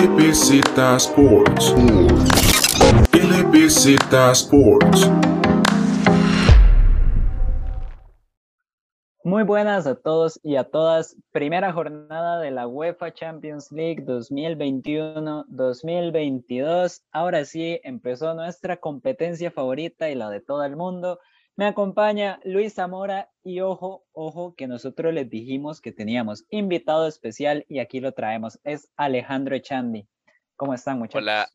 Sports. Sports. Muy buenas a todos y a todas. Primera jornada de la UEFA Champions League 2021-2022. Ahora sí, empezó nuestra competencia favorita y la de todo el mundo. Me acompaña Luis Zamora y ojo, ojo, que nosotros les dijimos que teníamos invitado especial y aquí lo traemos. Es Alejandro Echandi. ¿Cómo están, muchachos? Hola,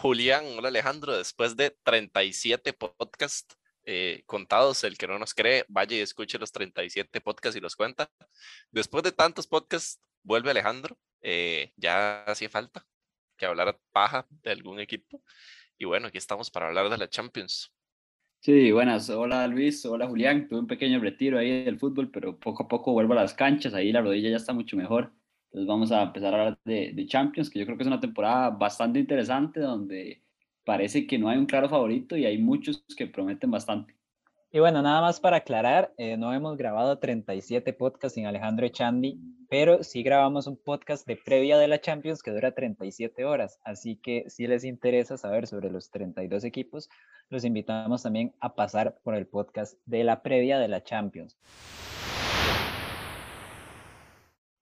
Julián. Hola, Alejandro. Después de 37 podcasts eh, contados, el que no nos cree, vaya y escuche los 37 podcasts y los cuenta. Después de tantos podcasts, vuelve Alejandro. Eh, ya hacía falta que hablara paja de algún equipo. Y bueno, aquí estamos para hablar de la Champions. Sí, buenas. Hola Luis, hola Julián. Tuve un pequeño retiro ahí del fútbol, pero poco a poco vuelvo a las canchas. Ahí la rodilla ya está mucho mejor. Entonces vamos a empezar a hablar de, de Champions, que yo creo que es una temporada bastante interesante donde parece que no hay un claro favorito y hay muchos que prometen bastante. Y bueno, nada más para aclarar, eh, no hemos grabado 37 podcasts sin Alejandro Echandi, pero sí grabamos un podcast de previa de la Champions que dura 37 horas. Así que si les interesa saber sobre los 32 equipos, los invitamos también a pasar por el podcast de la previa de la Champions.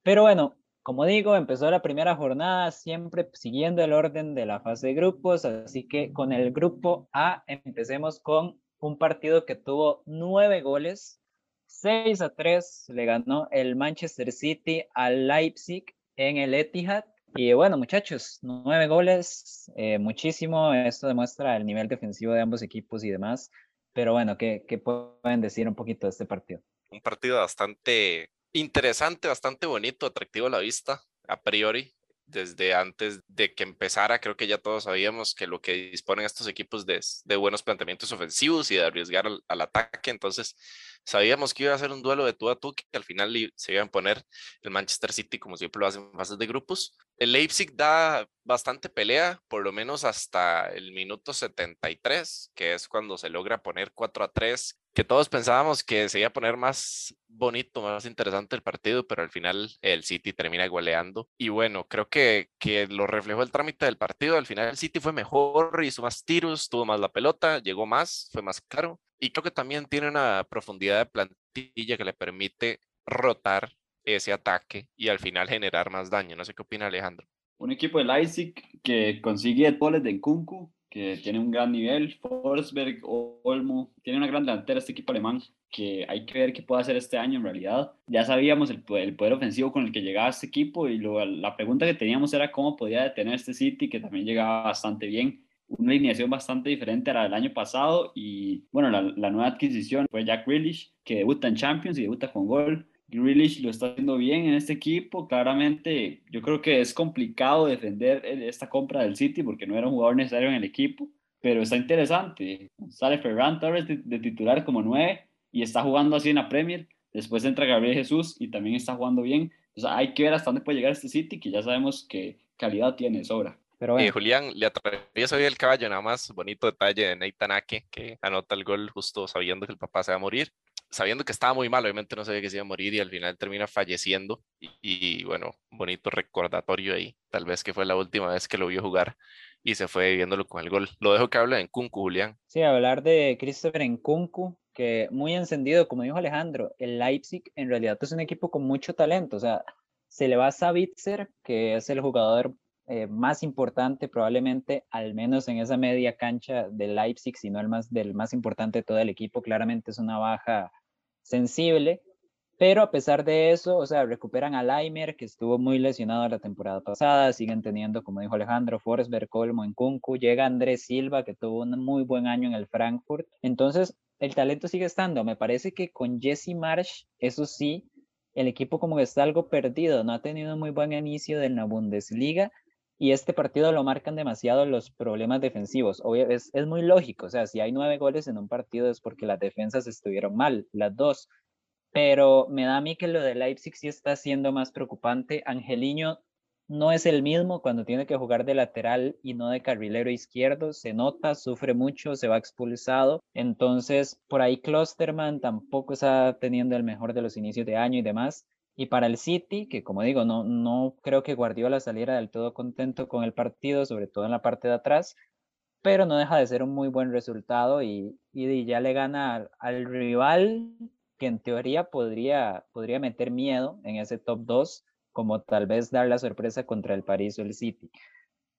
Pero bueno, como digo, empezó la primera jornada siempre siguiendo el orden de la fase de grupos, así que con el grupo A empecemos con un partido que tuvo nueve goles, 6 a 3 le ganó el Manchester City al Leipzig en el Etihad. Y bueno, muchachos, nueve goles, eh, muchísimo. Esto demuestra el nivel defensivo de ambos equipos y demás. Pero bueno, ¿qué, ¿qué pueden decir un poquito de este partido? Un partido bastante interesante, bastante bonito, atractivo a la vista, a priori. Desde antes de que empezara, creo que ya todos sabíamos que lo que disponen estos equipos de, de buenos planteamientos ofensivos y de arriesgar al, al, ataque. Entonces, sabíamos que iba a ser un duelo de tú a tú, que al final se iba a poner el Manchester City, como siempre lo hacen en fases de grupos. El Leipzig da bastante pelea, por lo menos hasta el minuto 73, que es cuando se logra poner 4 a 3, que todos pensábamos que se iba a poner más bonito, más interesante el partido, pero al final el City termina goleando. Y bueno, creo que, que lo reflejó el trámite del partido. Al final el City fue mejor, hizo más tiros, tuvo más la pelota, llegó más, fue más caro. Y creo que también tiene una profundidad de plantilla que le permite rotar ese ataque y al final generar más daño. No sé qué opina Alejandro. Un equipo de Leipzig que consigue goles de Kunku, que tiene un gran nivel, Forsberg, Olmo, tiene una gran delantera este equipo alemán, que hay que ver qué puede hacer este año en realidad. Ya sabíamos el el poder ofensivo con el que llegaba este equipo y luego la pregunta que teníamos era cómo podía detener este City, que también llegaba bastante bien. Una alineación bastante diferente a la del año pasado y bueno, la, la nueva adquisición fue Jack Grealish, que debuta en Champions y debuta con gol. Grealish lo está haciendo bien en este equipo. Claramente, yo creo que es complicado defender esta compra del City porque no era un jugador necesario en el equipo, pero está interesante. Sale Ferran Torres de, de titular como nueve y está jugando así en la Premier. Después entra Gabriel Jesús y también está jugando bien. O sea, hay que ver hasta dónde puede llegar este City, que ya sabemos que calidad tiene sobra. Pero bueno. eh, Julián, le atravieso hoy el caballo, nada más bonito detalle de Nathan Ake, que anota el gol justo sabiendo que el papá se va a morir sabiendo que estaba muy mal, obviamente no sabía que se iba a morir y al final termina falleciendo. Y, y, bueno, bonito recordatorio ahí, tal vez que fue la última vez que lo vio jugar y se fue viéndolo con el gol. Lo dejo que hable en Kunku, Julián. Sí, hablar de Christopher en Kunku, que muy encendido, como dijo Alejandro, el Leipzig en realidad es un equipo con mucho talento, o sea, se le va a Savitzer, que es el jugador eh, más importante probablemente, al menos en esa media cancha del Leipzig, sino el más, del más importante de todo el equipo, claramente es una baja sensible, pero a pesar de eso, o sea, recuperan a Laimer, que estuvo muy lesionado la temporada pasada, siguen teniendo, como dijo Alejandro, Forsberg, Colmo, en Kunku, llega Andrés Silva, que tuvo un muy buen año en el Frankfurt, entonces el talento sigue estando, me parece que con Jesse Marsh, eso sí, el equipo como que está algo perdido, no ha tenido un muy buen inicio de la Bundesliga, y este partido lo marcan demasiado los problemas defensivos. Obvio, es, muy lógico, o sea, si hay nueve goles en un partido es porque las defensas estuvieron mal, las dos. Pero me da a mí que lo de Leipzig sí está siendo más preocupante. Angeliño no es el mismo cuando tiene que jugar de lateral y no de carrilero izquierdo. Se nota, sufre mucho, se va expulsado. Entonces, por ahí Klosterman tampoco está teniendo el mejor de los inicios de año y demás. Y para el City, que como digo, no, no creo que Guardiola saliera del todo contento con el partido, sobre todo en la parte de atrás, pero no deja de ser un muy buen resultado y, y ya le gana al, al, rival que en teoría podría, podría meter miedo en ese top 2, como tal vez dar la sorpresa contra el París o el City.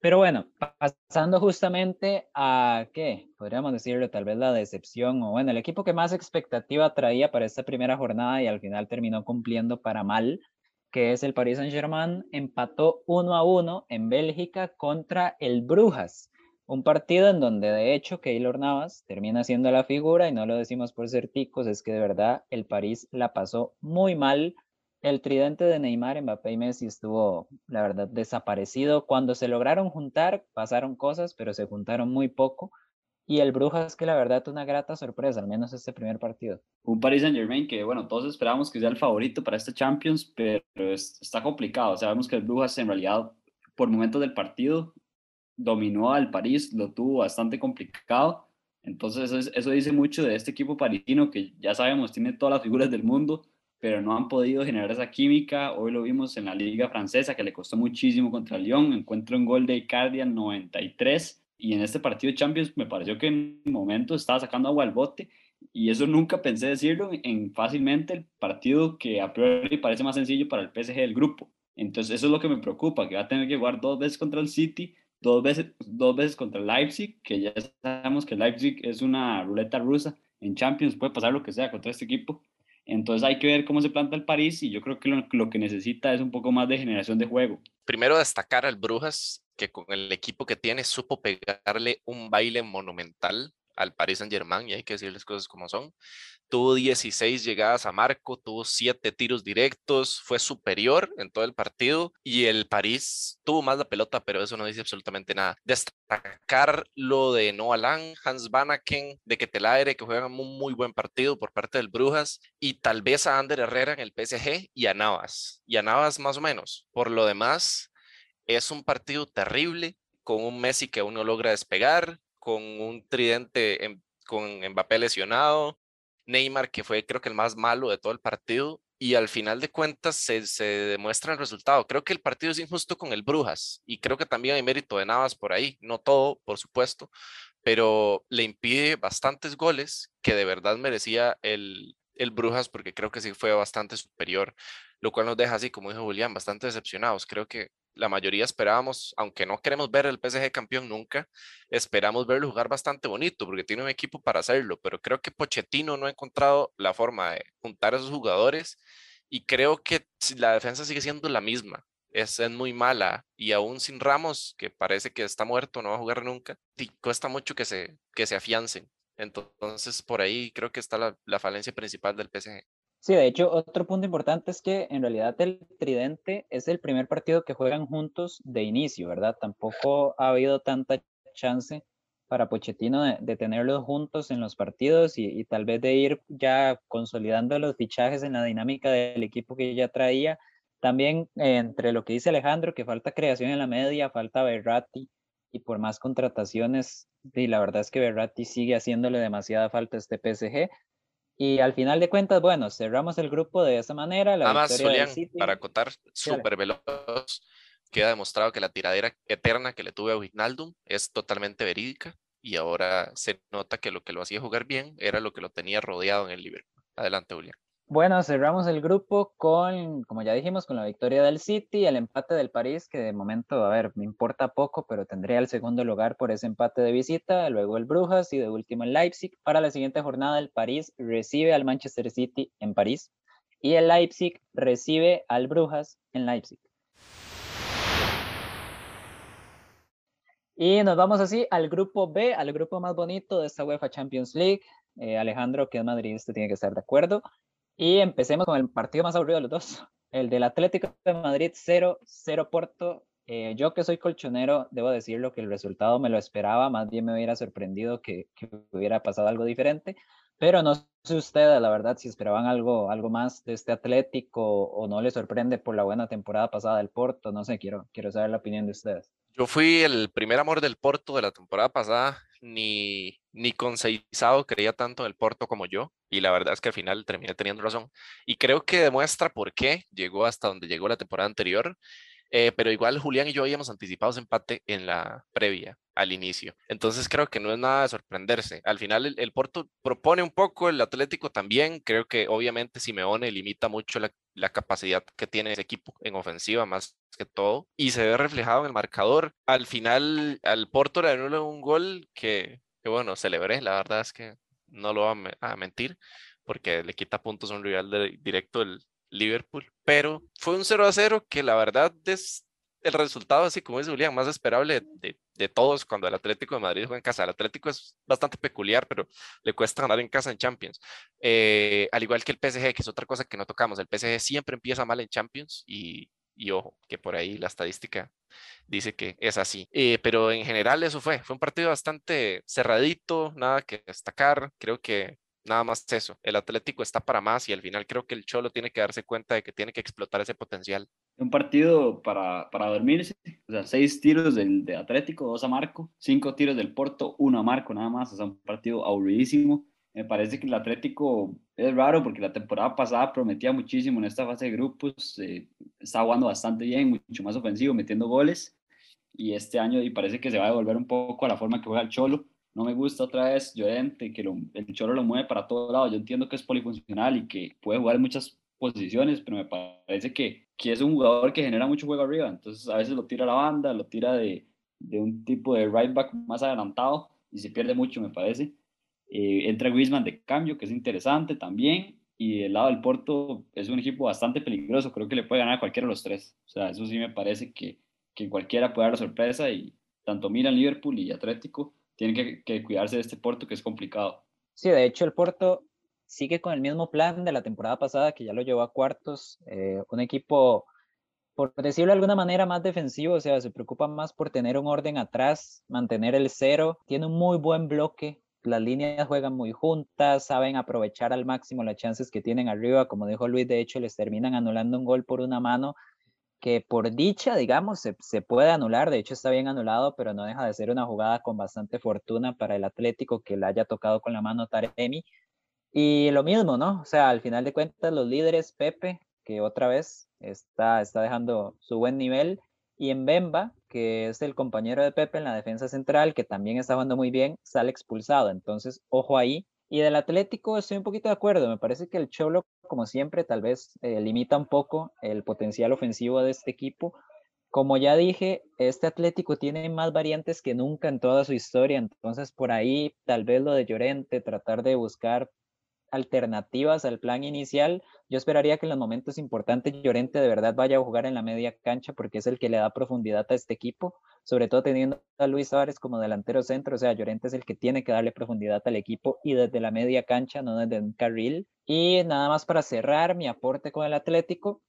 Pero bueno, pasando justamente a qué, podríamos decirlo, tal vez la decepción o bueno, el equipo que más expectativa traía para esta primera jornada y al final terminó cumpliendo para mal, que es el Paris Saint-Germain, empató 1 a 1 en Bélgica contra el Brujas. Un partido en donde de hecho Keylor Navas termina siendo la figura y no lo decimos por ser ticos, es que de verdad el París la pasó muy mal el tridente de Neymar, Mbappé y Messi estuvo, la verdad, desaparecido. Cuando se lograron juntar, pasaron cosas, pero se juntaron muy poco. Y el Brujas, que la verdad, una grata sorpresa, al menos este primer partido. Un Paris Saint Germain que, bueno, todos esperábamos que sea el favorito para este Champions, pero está complicado. Sabemos que el Brujas, en realidad, por momentos del partido, dominó al París, lo tuvo bastante complicado. Entonces, eso, eso dice mucho de este equipo parisino que ya sabemos, tiene todas las figuras del mundo pero no han podido generar esa química. Hoy lo vimos en la liga francesa, que le costó muchísimo contra Lyon. Encuentro un gol de Icardi al 93. Y en este partido de Champions me pareció que en momento estaba sacando agua al bote. Y eso nunca pensé decirlo en fácilmente el partido que a priori parece más sencillo para el PSG del grupo. Entonces eso es lo que me preocupa, que va a tener que jugar dos veces contra el City, dos veces, dos veces contra Leipzig, que ya sabemos que Leipzig es una ruleta rusa. En Champions puede pasar lo que sea contra este equipo entonces hay que ver cómo se planta el París y yo creo que lo, que necesita es un poco más de generación de juego. Primero destacar al Brujas, que con el equipo que tiene supo pegarle un baile monumental al Paris Saint Germain, y hay que decirles cosas como son. Tuvo 16 llegadas a marco, tuvo 7 tiros directos, fue superior en todo el partido y el París tuvo más la pelota, pero eso no dice absolutamente nada. Destacar lo de Noah Lang, Hans Vanaken, de Ketelaere, que juegan un muy buen partido por parte del Brujas, y tal vez a Ander Herrera en el PSG y a Navas, y a Navas más o menos. Por lo demás, es un partido terrible con un Messi que aún no logra despegar, con un tridente con Mbappé lesionado, Neymar, que fue creo que el más malo de todo el partido, y al final de cuentas se, se, demuestra el resultado. Creo que el partido es injusto con el Brujas, y creo que también hay mérito de Navas por ahí, no todo, por supuesto, pero le impide bastantes goles que de verdad merecía el, el Brujas, porque creo que sí fue bastante superior, lo cual nos deja así, como dijo Julián, bastante decepcionados. Creo que la mayoría esperábamos, aunque no queremos ver el PSG campeón nunca, esperamos verlo jugar bastante bonito porque tiene un equipo para hacerlo, pero creo que Pochettino no ha encontrado la forma de juntar a esos jugadores y creo que la defensa sigue siendo la misma. Es, es muy mala y aún sin Ramos, que parece que está muerto, no va a jugar nunca, y cuesta mucho que se, que se afiancen. Entonces, por ahí creo que está la, la falencia principal del PSG. Sí, de hecho, otro punto importante es que en realidad el Tridente es el primer partido que juegan juntos de inicio, ¿verdad? Tampoco ha habido tanta chance para Pochettino de, tenerlos juntos en los partidos y, tal vez de ir ya consolidando los fichajes en la dinámica del equipo que ya traía. También entre lo que dice Alejandro, que falta creación en la media, falta Berratti y por más contrataciones, y la verdad es que Berratti sigue haciéndole demasiada falta a este PSG. Y al final de cuentas, bueno, cerramos el grupo de esa manera. La Nada más, Julián, para acotar, súper veloz, queda demostrado que la tiradera eterna que le tuve a Wijnaldum es totalmente verídica y ahora se nota que lo que lo hacía jugar bien era lo que lo tenía rodeado en el Liverpool. Adelante, Julián. Bueno, cerramos el grupo con, como ya dijimos, con la victoria del City, el empate del París, que de momento, a ver, me importa poco, pero tendría el segundo lugar por ese empate de visita, luego el Brujas y de último el Leipzig. Para la siguiente jornada, el París recibe al Manchester City en París y el Leipzig recibe al Brujas en Leipzig. Y nos vamos así al grupo B, al grupo más bonito de esta UEFA Champions League. Eh, Alejandro, que es madridista, tiene que estar de acuerdo. Y empecemos con el partido más aburrido de los dos, el del Atlético de Madrid 0, 0 Porto. Eh, yo que soy colchonero, debo decirlo que el resultado me lo esperaba, más bien me hubiera sorprendido que, que hubiera pasado algo diferente, pero no sé ustedes, la verdad, si esperaban algo, algo más de este Atlético o no les sorprende por la buena temporada pasada del Porto, no sé, quiero, quiero saber la opinión de ustedes. Yo fui el primer amor del Porto de la temporada pasada, ni, ni Conceizado creía tanto en el Porto como yo, y la verdad es que al final terminé teniendo razón. Y creo que demuestra por qué llegó hasta donde llegó la temporada anterior. Eh, pero igual Julián y yo habíamos anticipado ese empate en la previa, al inicio. Entonces creo que no es nada de sorprenderse. Al final el, Porto propone un poco, el Atlético también. Creo que obviamente Simeone limita mucho la, capacidad que tiene ese equipo en ofensiva más que todo y se ve reflejado en el marcador. Al final al Porto le anula un gol que, bueno, celebré. La verdad es que no lo voy a, mentir porque le quita puntos a un rival directo del Liverpool, pero fue un 0 a 0 que la verdad es el resultado, así como dice Julián, más esperable de, de, todos cuando el Atlético de Madrid juega en casa. El Atlético es bastante peculiar, pero le cuesta ganar en casa en Champions. Eh, al igual que el PSG, que es otra cosa que no tocamos. El PSG siempre empieza mal en Champions y, y ojo, que por ahí la estadística dice que es así. Eh, pero en general eso fue, fue un partido bastante cerradito, nada que destacar. Creo que Nada más eso. El Atlético está para más y al final creo que el Cholo tiene que darse cuenta de que tiene que explotar ese potencial. Un partido para, para dormirse. O sea, seis tiros del de Atlético, dos a Marco, cinco tiros del Porto, uno a Marco nada más. O sea, un partido aburridísimo. Me parece que el Atlético es raro porque la temporada pasada prometía muchísimo en esta fase de grupos. Eh, está jugando bastante bien, mucho más ofensivo, metiendo goles. Y este año y parece que se va a devolver un poco a la forma que juega el Cholo no me gusta otra vez Llorente, que el Cholo lo mueve para todos lados. Yo entiendo que es polifuncional y que puede jugar en muchas posiciones, pero me parece que, que es un jugador que genera mucho juego arriba. Entonces a veces lo tira a la banda, lo tira de, de un tipo de right back más adelantado y se pierde mucho, me parece. Eh, entra Griezmann de cambio, que es interesante también. Y el lado del Porto es un equipo bastante peligroso. Creo que le puede ganar a cualquiera de los tres. O sea, eso sí me parece que, que cualquiera puede dar la sorpresa. Y tanto Milan, Liverpool y Atlético tienen que, cuidarse de este Porto que es complicado. Sí, de hecho el Porto sigue con el mismo plan de la temporada pasada que ya lo llevó a cuartos, eh, un equipo, por decirlo de alguna manera, más defensivo, o sea, se preocupa más por tener un orden atrás, mantener el cero, tiene un muy buen bloque, las líneas juegan muy juntas, saben aprovechar al máximo las chances que tienen arriba, como dijo Luis, de hecho les terminan anulando un gol por una mano que por dicha, digamos, se, se, puede anular, de hecho está bien anulado, pero no deja de ser una jugada con bastante fortuna para el Atlético que le haya tocado con la mano Taremi. Y lo mismo, ¿no? O sea, al final de cuentas, los líderes, Pepe, que otra vez está, está dejando su buen nivel, y en Bemba, que es el compañero de Pepe en la defensa central, que también está jugando muy bien, sale expulsado. Entonces, ojo ahí, y del Atlético estoy un poquito de acuerdo. Me parece que el Cholo, como siempre, tal vez eh, limita un poco el potencial ofensivo de este equipo. Como ya dije, este Atlético tiene más variantes que nunca en toda su historia. Entonces, por ahí, tal vez lo de Llorente, tratar de buscar alternativas al plan inicial. Yo esperaría que en los momentos importantes Llorente de verdad vaya a jugar en la media cancha porque es el que le da profundidad a este equipo, sobre todo teniendo a Luis Suárez como delantero centro, o sea, Llorente es el que tiene que darle profundidad al equipo y desde la media cancha, no desde un carril. Y nada más para cerrar mi aporte con el Atlético,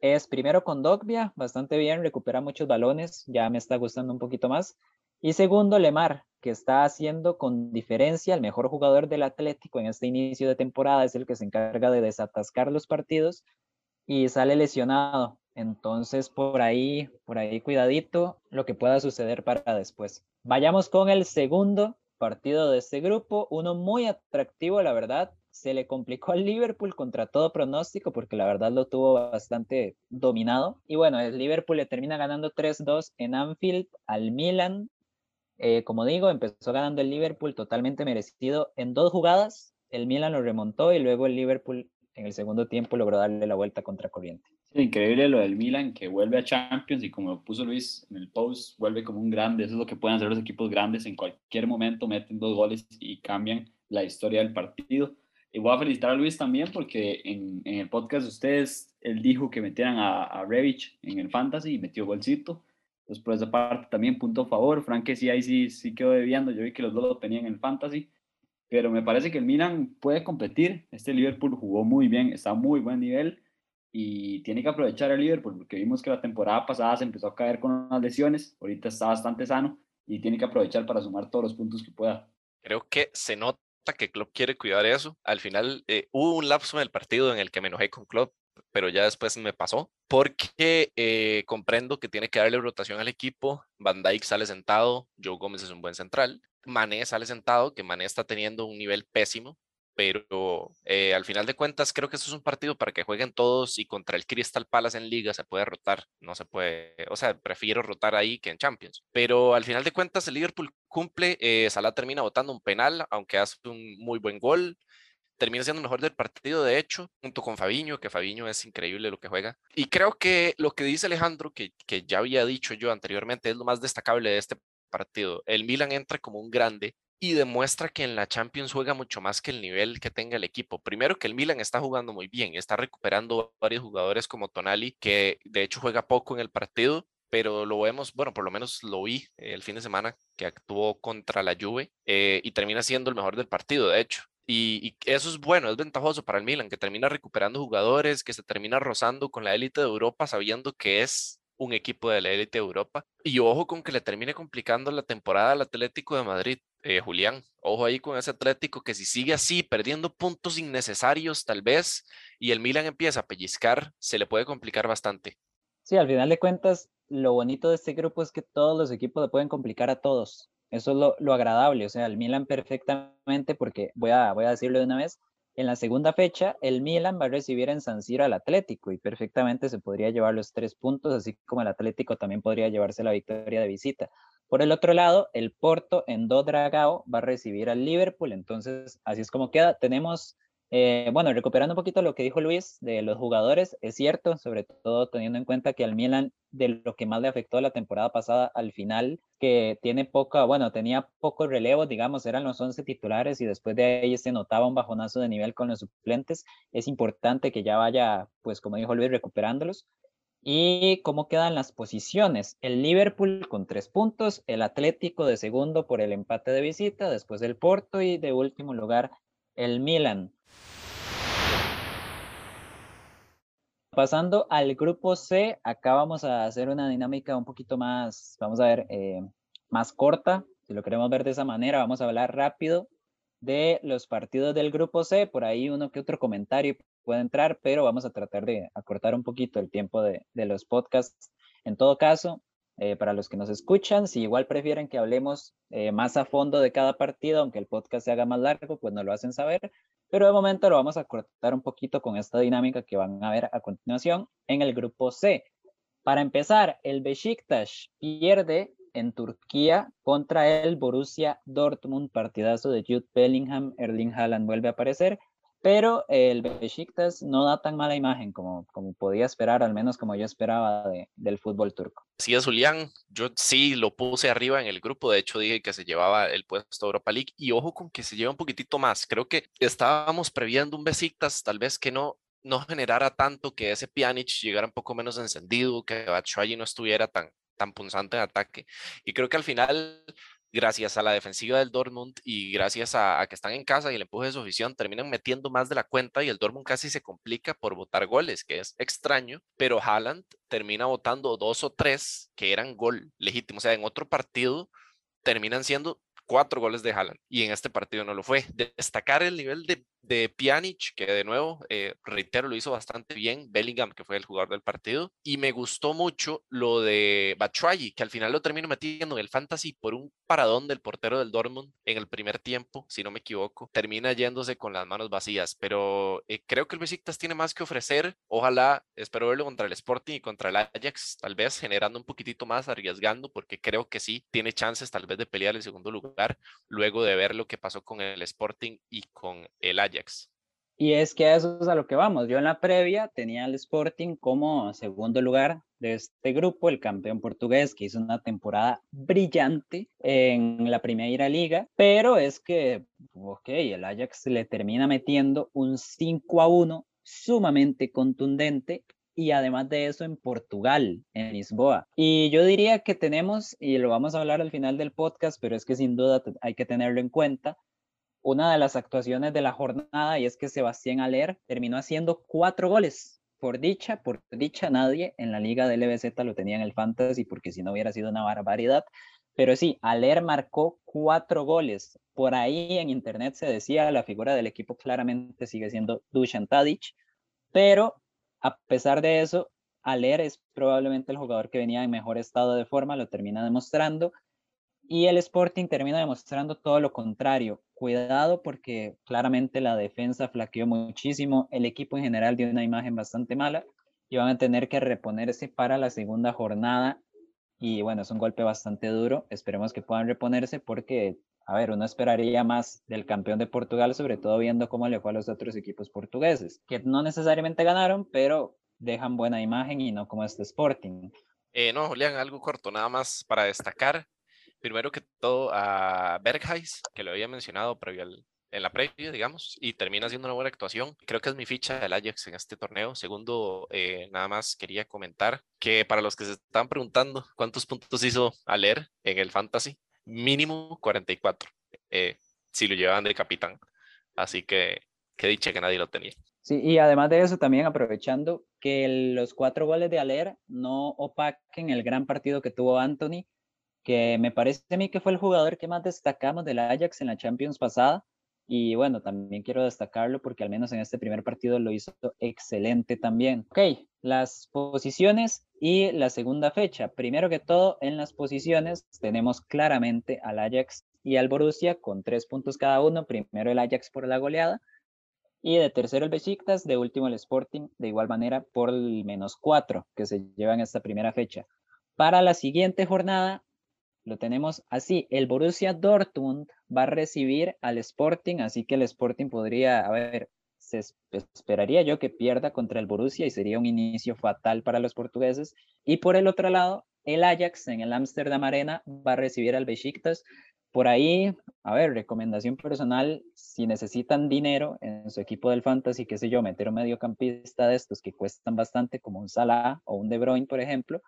es primero con Dogbia, bastante bien, recupera muchos balones, ya me está gustando un poquito más. Y segundo, Lemar, que está haciendo con diferencia el mejor jugador del Atlético en este inicio de temporada, es el que se encarga de desatascar los partidos y sale lesionado. Entonces, por ahí, por ahí cuidadito lo que pueda suceder para después. Vayamos con el segundo partido de este grupo, uno muy atractivo, la verdad. Se le complicó al Liverpool contra todo pronóstico porque la verdad lo tuvo bastante dominado. Y bueno, el Liverpool le termina ganando 3-2 en Anfield al Milan eh, como digo, empezó ganando el Liverpool totalmente merecido en dos jugadas. El Milan lo remontó y luego el Liverpool en el segundo tiempo logró darle la vuelta contra corriente. increíble lo del Milan que vuelve a Champions y como puso Luis en el post, vuelve como un grande. Eso es lo que pueden hacer los equipos grandes. En cualquier momento meten dos goles y cambian la historia del partido. Y voy a felicitar a Luis también porque en, en el podcast de ustedes, él dijo que metieran a, a Revich en el Fantasy y metió golcito. Entonces, por esa parte también punto a favor. Frank que sí, ahí sí, sí quedó debiendo. Yo vi que los dos lo tenían en el fantasy. Pero me parece que el Milan puede competir. Este Liverpool jugó muy bien, está a muy buen nivel y tiene que aprovechar el Liverpool porque vimos que la temporada pasada se empezó a caer con unas lesiones. Ahorita está bastante sano y tiene que aprovechar para sumar todos los puntos que pueda. Creo que se nota que Klopp quiere cuidar eso. Al final eh, hubo un lapso en el partido en el que me enojé con Klopp pero ya después me pasó porque eh, comprendo que tiene que darle rotación al equipo. Van Dijk sale sentado, Joe Gómez es un buen central. Mané sale sentado, que Mané está teniendo un nivel pésimo, pero eh, al final de cuentas creo que esto es un partido para que jueguen todos y contra el Crystal Palace en liga se puede rotar, no se puede, o sea, prefiero rotar ahí que en Champions, pero al final de cuentas el Liverpool cumple, eh, Salah termina votando un penal, aunque hace un muy buen gol, termina siendo mejor del partido, de hecho, junto con Fabiño, que Fabiño es increíble lo que juega. Y creo que lo que dice Alejandro, que, que ya había dicho yo anteriormente, es lo más destacable de este partido. El Milan entra como un grande y demuestra que en la Champions juega mucho más que el nivel que tenga el equipo. Primero que el Milan está jugando muy bien, está recuperando varios jugadores como Tonali, que de hecho juega poco en el partido, pero lo vemos, bueno, por lo menos lo vi el fin de semana que actuó contra la Juve eh, y termina siendo el mejor del partido, de hecho. Y, eso es bueno, es ventajoso para el Milan, que termina recuperando jugadores, que se termina rozando con la élite de Europa, sabiendo que es un equipo de la élite de Europa. Y ojo con que le termine complicando la temporada al Atlético de Madrid, eh, Julián. Ojo ahí con ese Atlético que si sigue así, perdiendo puntos innecesarios tal vez, y el Milan empieza a pellizcar, se le puede complicar bastante. Sí, al final de cuentas, lo bonito de este grupo es que todos los equipos le pueden complicar a todos. Eso es lo, lo agradable, o sea, el Milan perfectamente, porque voy a, voy a decirlo de una vez, en la segunda fecha, el Milan va a recibir en San Siro al Atlético y perfectamente se podría llevar los tres puntos, así como el Atlético también podría llevarse la victoria de visita. Por el otro lado, el Porto en Do Dragao va a recibir al Liverpool, entonces así es como queda. Tenemos eh, bueno, recuperando un poquito lo que dijo Luis de los jugadores, es cierto, sobre todo teniendo en cuenta que al Milan de lo que más le afectó la temporada pasada al final, que tiene poca, bueno, tenía poco relevo, digamos, eran los 11 titulares y después de ahí se notaba un bajonazo de nivel con los suplentes. Es importante que ya vaya, pues como dijo Luis, recuperándolos. ¿Y cómo quedan las posiciones? El Liverpool con tres puntos, el Atlético de segundo por el empate de visita, después el Porto y de último lugar el Milan. Pasando al grupo C, acá vamos a hacer una dinámica un poquito más, vamos a ver, eh, más corta. Si lo queremos ver de esa manera, vamos a hablar rápido de los partidos del grupo C. Por ahí uno que otro comentario puede entrar, pero vamos a tratar de acortar un poquito el tiempo de, los podcasts. En todo caso, eh, para los que nos escuchan, si igual prefieren que hablemos eh, más a fondo de cada partido, aunque el podcast se haga más largo, pues nos lo hacen saber. Pero de momento lo vamos a cortar un poquito con esta dinámica que van a ver a continuación en el grupo C. Para empezar, el Besiktas pierde en Turquía contra el Borussia Dortmund, partidazo de Jude Bellingham, Erling Haaland vuelve a aparecer pero el Besiktas no da tan mala imagen como, como podía esperar, al menos como yo esperaba del fútbol turco. Sí, es Julián, yo sí lo puse arriba en el grupo, de hecho dije que se llevaba el puesto Europa League y ojo con que se lleva un poquitito más, creo que estábamos previendo un Besiktas tal vez que no no generara tanto que ese Pjanic llegara un poco menos encendido, que Batshuayi no estuviera tan, tan punzante en ataque. Y creo que al final gracias a la defensiva del Dortmund y gracias a, que están en casa y el empuje de su afición, terminan metiendo más de la cuenta y el Dortmund casi se complica por votar goles, que es extraño, pero Haaland termina votando dos o tres que eran gol legítimo. O sea, en otro partido terminan siendo cuatro goles de Haaland y en este partido no lo fue. Destacar el nivel de de Pjanic, que de nuevo, eh, reitero, lo hizo bastante bien, Bellingham, que fue el jugador del partido, y me gustó mucho lo de Batshuayi, que al final lo termino metiendo en el fantasy por un paradón del portero del Dortmund en el primer tiempo, si no me equivoco, termina yéndose con las manos vacías, pero eh, creo que el Besiktas tiene más que ofrecer, ojalá, espero verlo contra el Sporting y contra el Ajax, tal vez generando un poquitito más, arriesgando, porque creo que sí, tiene chances tal vez de pelear el segundo lugar, luego de ver lo que pasó con el Sporting y con el Ajax. Y es que a eso es a lo que vamos. Yo en la previa tenía al Sporting como segundo lugar de este grupo, el campeón portugués, que hizo una temporada brillante en la primera liga, pero es que, ok, el Ajax le termina metiendo un 5 a 1 sumamente contundente y además de eso en Portugal, en Lisboa. Y yo diría que tenemos, y lo vamos a hablar al final del podcast, pero es que sin duda hay que tenerlo en cuenta, una de las actuaciones de la jornada y es que Sebastián Aler terminó haciendo cuatro goles. Por dicha, por dicha, nadie en la liga de LBZ lo tenía en el fantasy porque si no hubiera sido una barbaridad. Pero sí, Aler marcó cuatro goles. Por ahí en internet se decía la figura del equipo claramente sigue siendo Dusan Tadic, pero a pesar de eso, Aler es probablemente el jugador que venía en mejor estado de forma, lo termina demostrando Y el Sporting termina demostrando todo lo contrario. Cuidado porque claramente la defensa flaqueó muchísimo, el equipo en general dio una imagen bastante mala y van a tener que reponerse para la segunda jornada. Y bueno, es un golpe bastante duro. Esperemos que puedan reponerse porque, a ver, uno esperaría más del campeón de Portugal, sobre todo viendo cómo le fue a los otros equipos portugueses, que no necesariamente ganaron, pero dejan buena imagen y no como este Sporting. Eh, no, Julián, algo corto, nada más para destacar primero que todo a Bergheis, que lo había mencionado previo en la previa, digamos, y termina haciendo una buena actuación. Creo que es mi ficha del Ajax en este torneo. Segundo, eh, nada más quería comentar que para los que se están preguntando cuántos puntos hizo Aler en el Fantasy, mínimo 44, eh, si lo llevaban de capitán. Así que qué dicha que nadie lo tenía. Sí, y además de eso, también aprovechando que los cuatro goles de Aler no opaquen el gran partido que tuvo Anthony que me parece a mí que fue el jugador que más destacamos del Ajax en la Champions pasada. Y bueno, también quiero destacarlo porque al menos en este primer partido lo hizo excelente también. Ok, las posiciones y la segunda fecha. Primero que todo, en las posiciones tenemos claramente al Ajax y al Borussia con tres puntos cada uno. Primero el Ajax por la goleada y de tercero el Besiktas, de último el Sporting, de igual manera por el menos cuatro que se lleva en esta primera fecha. Para la siguiente jornada lo tenemos así. El Borussia Dortmund va a recibir al Sporting, así que el Sporting podría, a ver, se esperaría yo que pierda contra el Borussia y sería un inicio fatal para los portugueses. Y por el otro lado, el Ajax en el Amsterdam Arena va a recibir al Besiktas. Por ahí, a ver, recomendación personal, si necesitan dinero en su equipo del Fantasy, qué sé yo, meter un mediocampista de estos que cuestan bastante, como un Salah o un De Bruyne, por ejemplo,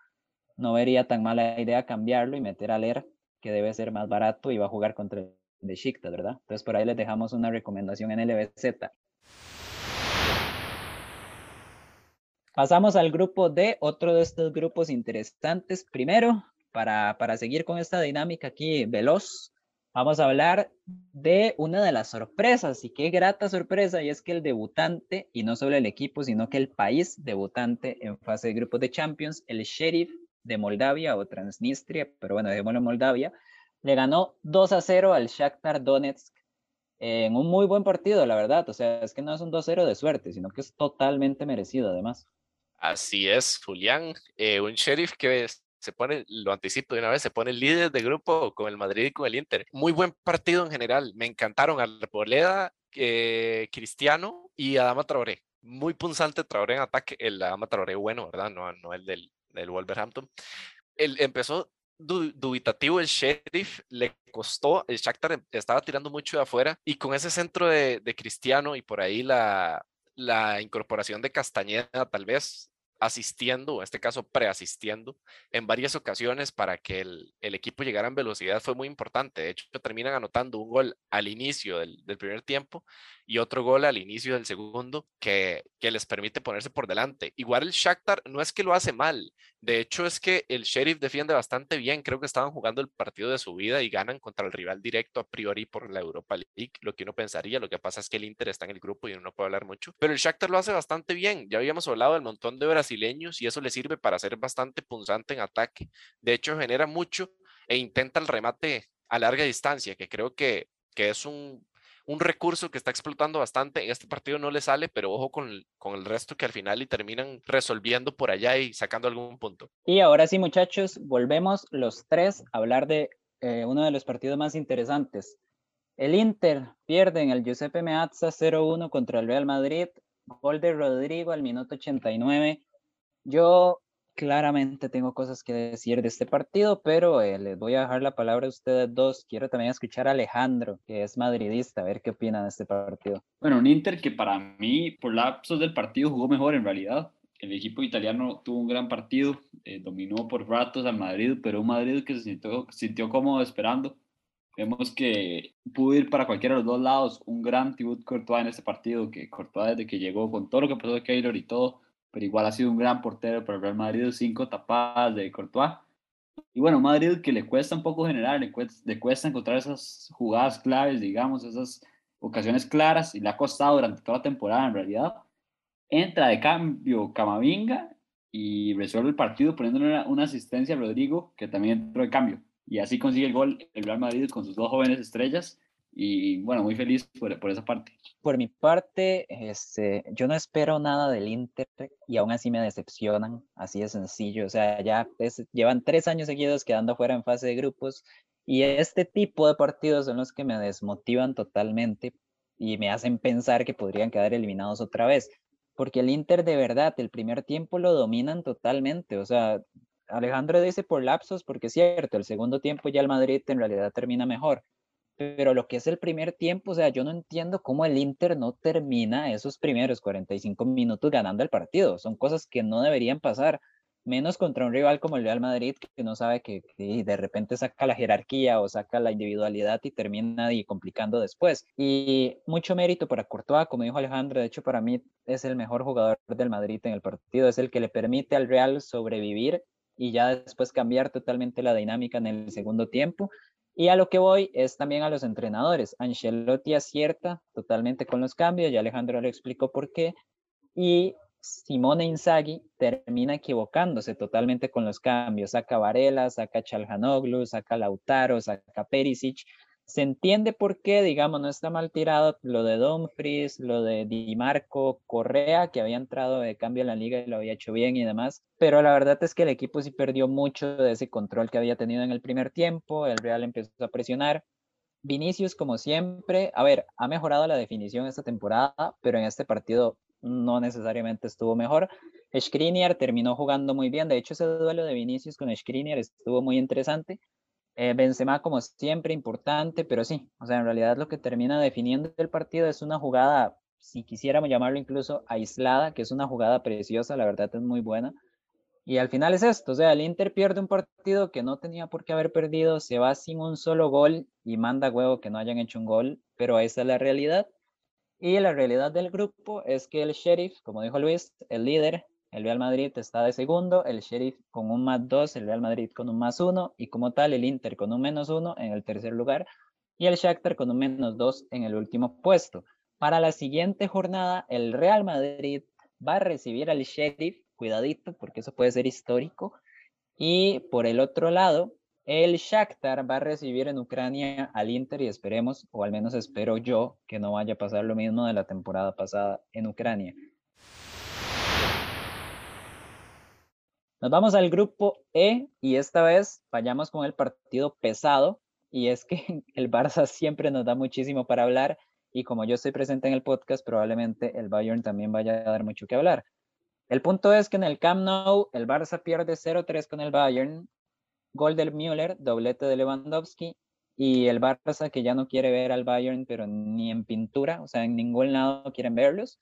no vería tan mala idea cambiarlo y meter a Leer, que debe ser más barato y va a jugar contra el Besiktas, ¿verdad? Entonces por ahí les dejamos una recomendación en LBZ. Pasamos al grupo D, otro de estos grupos interesantes. Primero, para, para seguir con esta dinámica aquí veloz, vamos a hablar de una de las sorpresas y qué grata sorpresa y es que el debutante y no solo el equipo sino que el país debutante en fase de grupos de Champions, el Sheriff de Moldavia o Transnistria, pero bueno, dejémoslo Moldavia, le ganó 2 a 0 al Shakhtar Donetsk en un muy buen partido, la verdad. O sea, es que no es un 2-0 de suerte, sino que es totalmente merecido además. Así es, Julián. Eh, un sheriff que se pone, lo anticipo de una vez, se pone líder de grupo con el Madrid y con el Inter. Muy buen partido en general. Me encantaron Arboleda, eh, Cristiano y Adama Traoré. Muy punzante Traoré en ataque. El Adama Traoré bueno, ¿verdad? No, no el del, del Wolverhampton. Él empezó dubitativo el Sheriff, le costó, el Shakhtar em, estaba tirando mucho de afuera y con ese centro de, de Cristiano y por ahí la, la incorporación de Castañeda tal vez asistiendo, en este caso preasistiendo, en varias ocasiones para que el, el, equipo llegara en velocidad fue muy importante. De hecho, terminan anotando un gol al inicio del, del primer tiempo y otro gol al inicio del segundo que, que les permite ponerse por delante. Igual el Shakhtar no es que lo hace mal, de hecho es que el Sheriff defiende bastante bien, creo que estaban jugando el partido de su vida y ganan contra el rival directo a priori por la Europa League, lo que uno pensaría, lo que pasa es que el Inter está en el grupo y uno no puede hablar mucho, pero el Shakhtar lo hace bastante bien, ya habíamos hablado del montón de y eso le sirve para ser bastante punzante en ataque, de hecho genera mucho e intenta el remate a larga distancia, que creo que, que es un un recurso que está explotando bastante. En este partido no le sale, pero ojo con el, con el resto que al final y terminan resolviendo por allá y sacando algún punto. Y ahora sí, muchachos, volvemos los tres a hablar de eh, uno de los partidos más interesantes. El Inter pierde en el Giuseppe Meazza 0-1 contra el Real Madrid. Gol de Rodrigo al minuto 89. Yo claramente tengo cosas que decir de este partido, pero eh, les voy a dejar la palabra a ustedes dos. Quiero también escuchar a Alejandro, que es madridista, a ver qué opinan de este partido. Bueno, un Inter que para mí, por lapsos del partido, jugó mejor en realidad. El equipo italiano tuvo un gran partido, eh, dominó por ratos al Madrid, pero un Madrid que se sintió, sintió cómodo esperando. Vemos que pudo ir para cualquiera de los dos lados. Un gran Thibaut Courtois en este partido, que Courtois desde que llegó con todo lo que pasó de Keylor y todo, pero igual ha sido un gran portero para el Real Madrid, cinco tapadas de Courtois. Y bueno, Madrid que le cuesta un poco generar, le cuesta, encontrar esas jugadas claves, digamos, esas ocasiones claras, y le ha costado durante toda la temporada en realidad. Entra de cambio Camavinga y resuelve el partido poniéndole una, asistencia a Rodrigo, que también entró de cambio. y así consigue el gol el Real Madrid con sus dos jóvenes estrellas y bueno, muy feliz por, por, esa parte. Por mi parte, este, yo no espero nada del Inter y aún así me decepcionan, así de sencillo. O sea, ya llevan tres años seguidos quedando fuera en fase de grupos y este tipo de partidos son los que me desmotivan totalmente y me hacen pensar que podrían quedar eliminados otra vez. Porque el Inter de verdad, el primer tiempo lo dominan totalmente. O sea, Alejandro dice por lapsos, porque es cierto, el segundo tiempo ya el Madrid en realidad termina mejor pero lo que es el primer tiempo, o sea, yo no entiendo cómo el Inter no termina esos primeros 45 minutos ganando el partido. Son cosas que no deberían pasar, menos contra un rival como el Real Madrid, que no sabe que, de repente saca la jerarquía o saca la individualidad y termina y complicando después. Y mucho mérito para Courtois, como dijo Alejandro, de hecho para mí es el mejor jugador del Madrid en el partido, es el que le permite al Real sobrevivir y ya después cambiar totalmente la dinámica en el segundo tiempo. Y a lo que voy es también a los entrenadores. Ancelotti acierta totalmente con los cambios, ya Alejandro le explicó por qué. Y Simone Inzaghi termina equivocándose totalmente con los cambios. Saca Varela, saca Chalhanoglu, saca Lautaro, saca Perisic se entiende por qué, digamos, no está mal tirado lo de Dumfries, lo de Di Marco, Correa, que había entrado de cambio en la liga y lo había hecho bien y demás, pero la verdad es que el equipo sí perdió mucho de ese control que había tenido en el primer tiempo, el Real empezó a presionar. Vinicius, como siempre, a ver, ha mejorado la definición esta temporada, pero en este partido no necesariamente estuvo mejor. Skriniar terminó jugando muy bien, de hecho ese duelo de Vinicius con Skriniar estuvo muy interesante, eh, Benzema, como siempre, importante, pero sí, o sea, en realidad lo que termina definiendo el partido es una jugada, si quisiéramos llamarlo incluso aislada, que es una jugada preciosa, la verdad es muy buena. Y al final es esto, o sea, el Inter pierde un partido que no tenía por qué haber perdido, se va sin un solo gol y manda huevo que no hayan hecho un gol, pero esa es la realidad. Y la realidad del grupo es que el Sheriff, como dijo Luis, el líder, el Real Madrid está de segundo, el Sheriff con un más 2, el Real Madrid con un más 1 y como tal el Inter con un menos 1 en el tercer lugar y el Shakhtar con un menos 2 en el último puesto. Para la siguiente jornada, el Real Madrid va a recibir al Sheriff, cuidadito porque eso puede ser histórico, y por el otro lado, el Shakhtar va a recibir en Ucrania al Inter y esperemos, o al menos espero yo, que no vaya a pasar lo mismo de la temporada pasada en Ucrania. Nos vamos al grupo E y esta vez vayamos con el partido pesado. Y es que el Barça siempre nos da muchísimo para hablar. Y como yo estoy presente en el podcast, probablemente el Bayern también vaya a dar mucho que hablar. El punto es que en el Camp Nou el Barça pierde 0-3 con el Bayern, gol del Müller, doblete de Lewandowski. Y el Barça que ya no quiere ver al Bayern pero ni en pintura, o sea, en ningún lado quieren verlos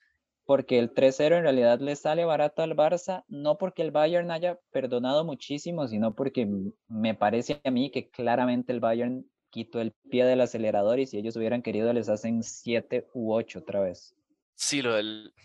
porque el 3-0 en realidad le sale barato al Barça, no porque el Bayern haya perdonado muchísimo, sino porque me parece a mí que claramente el Bayern quitó el pie del acelerador y si ellos hubieran querido les hacen 7 u 8 otra vez. Sí, lo del,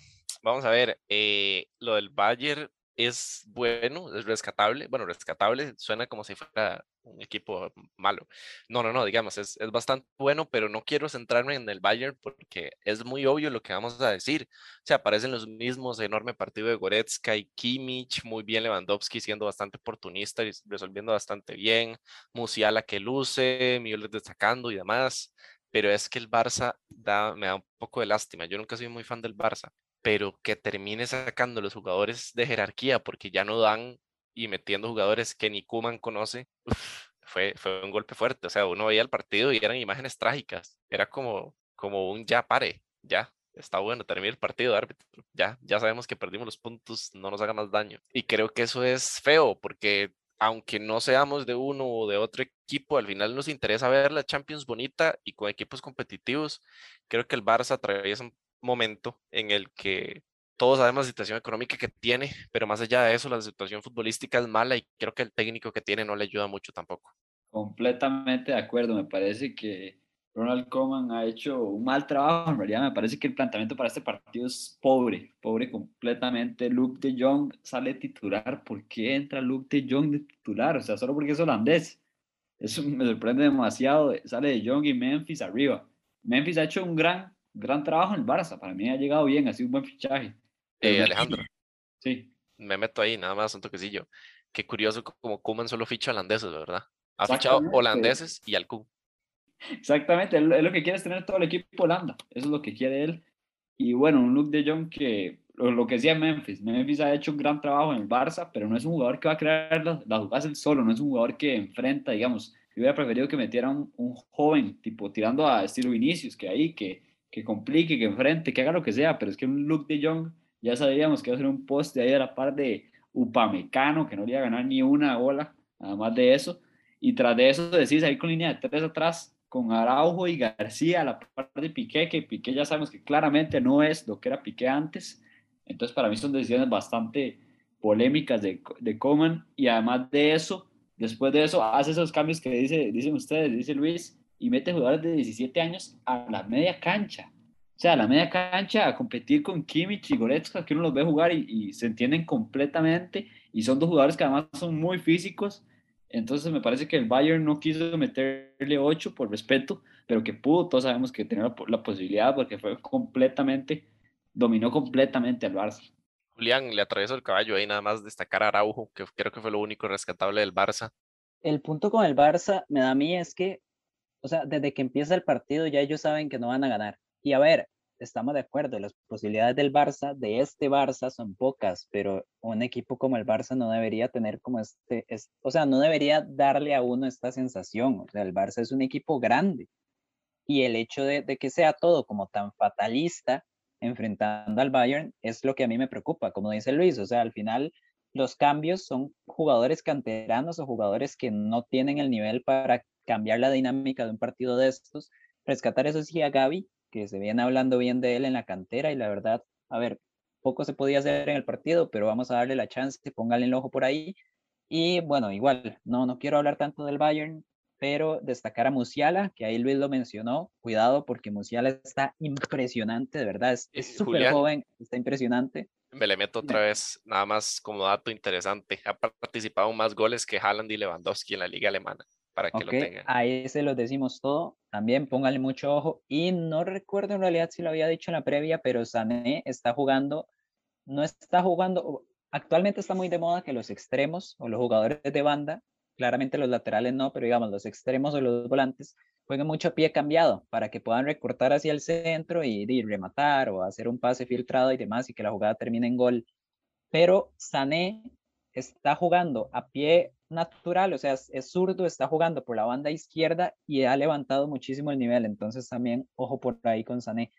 vamos a ver, eh, lo del Bayern es bueno, es rescatable. Bueno, rescatable suena como si fuera un equipo malo. No, no, no, digamos, es, es, bastante bueno, pero no quiero centrarme en el Bayern porque es muy obvio lo que vamos a decir. O sea, aparecen los mismos, enorme partido de Goretzka y Kimmich, muy bien Lewandowski siendo bastante oportunista y resolviendo bastante bien, Musiala que luce, Müller destacando y demás. Pero es que el Barça da, me da un poco de lástima. Yo nunca soy muy fan del Barça pero que termine sacando los jugadores de jerarquía porque ya no dan y metiendo jugadores que ni Kuman conoce, fue, fue un golpe fuerte. O sea, uno veía el partido y eran imágenes trágicas. Era como, como un ya pare, ya, está bueno, termina el partido, árbitro. Ya, ya sabemos que perdimos los puntos, no nos haga más daño. Y creo que eso es feo porque aunque no seamos de uno o de otro equipo, al final nos interesa ver la Champions bonita y con equipos competitivos. Creo que el Barça atraviesa un momento en el que todos sabemos la situación económica que tiene, pero más allá de eso, la situación futbolística es mala y creo que el técnico que tiene no le ayuda mucho tampoco. Completamente de acuerdo, me parece que Ronald Koeman ha hecho un mal trabajo, en realidad me parece que el planteamiento para este partido es pobre, pobre completamente. Luke de Jong sale titular, ¿por qué entra Luke de Jong de titular? O sea, solo porque es holandés. Eso me sorprende demasiado, sale de Jong y Memphis arriba. Memphis ha hecho un gran gran trabajo en el Barça. Para mí ha llegado bien, ha sido un buen fichaje. Eh, Alejandro. Sí. Me meto ahí, nada más un toquecillo. Qué curioso como Kuman solo ficha holandeses, ¿verdad? Ha fichado holandeses y al Kun. Exactamente, él, él lo que quiere es tener todo el equipo Holanda, eso es lo que quiere él. Y bueno, un Luke de Jong que, lo, lo que decía Memphis, Memphis ha hecho un gran trabajo en el Barça, pero no es un jugador que va a crear las, las jugadas él solo, no es un jugador que enfrenta, digamos, yo hubiera preferido que metiera un, un joven, tipo tirando a estilo Vinicius, que ahí, que, que complique, que enfrente, que haga lo que sea, pero es que un Luke de Jong, ya sabíamos que iba a ser un poste ahí a la par de Upamecano, que no le iba a ganar ni una bola, más de eso, y tras de eso decís ahí con línea de tres atrás, con Araujo y García a la par de Piqué, que Piqué ya sabemos que claramente no es lo que era Piqué antes. Entonces, para mí son decisiones bastante polémicas de, de Coman. Y además de eso, después de eso, hace esos cambios que dice, dicen ustedes, dice Luis, y mete jugadores de 17 años a la media cancha. O sea, a la media cancha a competir con Kimmich y Goretzka, que uno los ve jugar y, y se entienden completamente. Y son dos jugadores que además son muy físicos. Entonces me parece que el Bayern no quiso meterle 8 por respeto, pero que pudo, todos sabemos que tenía la, la, posibilidad porque fue completamente, dominó completamente al Barça. Julián, le atravesó el caballo ahí nada más destacar a Araujo, que creo que fue lo único rescatable del Barça. El punto con el Barça me da a mí es que, o sea, desde que empieza el partido ya ellos saben que no van a ganar. Y a ver, estamos de acuerdo, las posibilidades del Barça, de este Barça, son pocas, pero un equipo como el Barça no debería tener como este, es, o sea, no debería darle a uno esta sensación. O sea, el Barça es un equipo grande. Y el hecho de, de que sea todo como tan fatalista enfrentando al Bayern es lo que a mí me preocupa, como dice Luis, o sea, al final los cambios son jugadores canteranos o jugadores que no tienen el nivel para cambiar la dinámica de un partido de estos. Rescatar eso sí a Gaby, que se viene hablando bien de él en la cantera y la verdad, a ver, poco se podía hacer en el partido, pero vamos a darle la chance, póngale el ojo por ahí. Y bueno, igual, no, no quiero hablar tanto del Bayern, pero destacar a Musiala, que ahí Luis lo mencionó, cuidado porque Musiala está impresionante, de verdad, es súper joven, está impresionante. Me le meto otra vez, nada más como dato interesante, ha participado más goles que Haaland y Lewandowski en la liga alemana para que okay, lo tengan. Ahí se los decimos todo. También pónganle mucho ojo. Y no recuerdo en realidad si lo había dicho en la previa, pero Sané está jugando, no está jugando, actualmente está muy de moda que los extremos o los jugadores de banda, claramente los laterales no, pero digamos los extremos o los volantes, jueguen mucho a pie cambiado para que puedan recortar hacia el centro y, y rematar o hacer un pase filtrado y demás y que la jugada termine en gol. Pero Sané está jugando a pie natural, o sea, es, zurdo, está jugando por la banda izquierda y ha levantado muchísimo el nivel, entonces también ojo por ahí con Sané.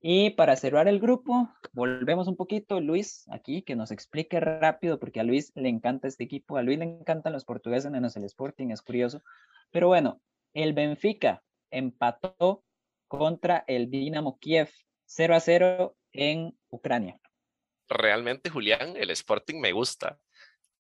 Y para cerrar el grupo, volvemos un poquito, Luis, aquí, que nos explique rápido, porque a Luis le encanta este equipo, a Luis le encantan los portugueses menos el Sporting, es curioso. Pero bueno, el Benfica empató contra el Dinamo Kiev 0 a 0 en Ucrania. Realmente, Julián, el Sporting me gusta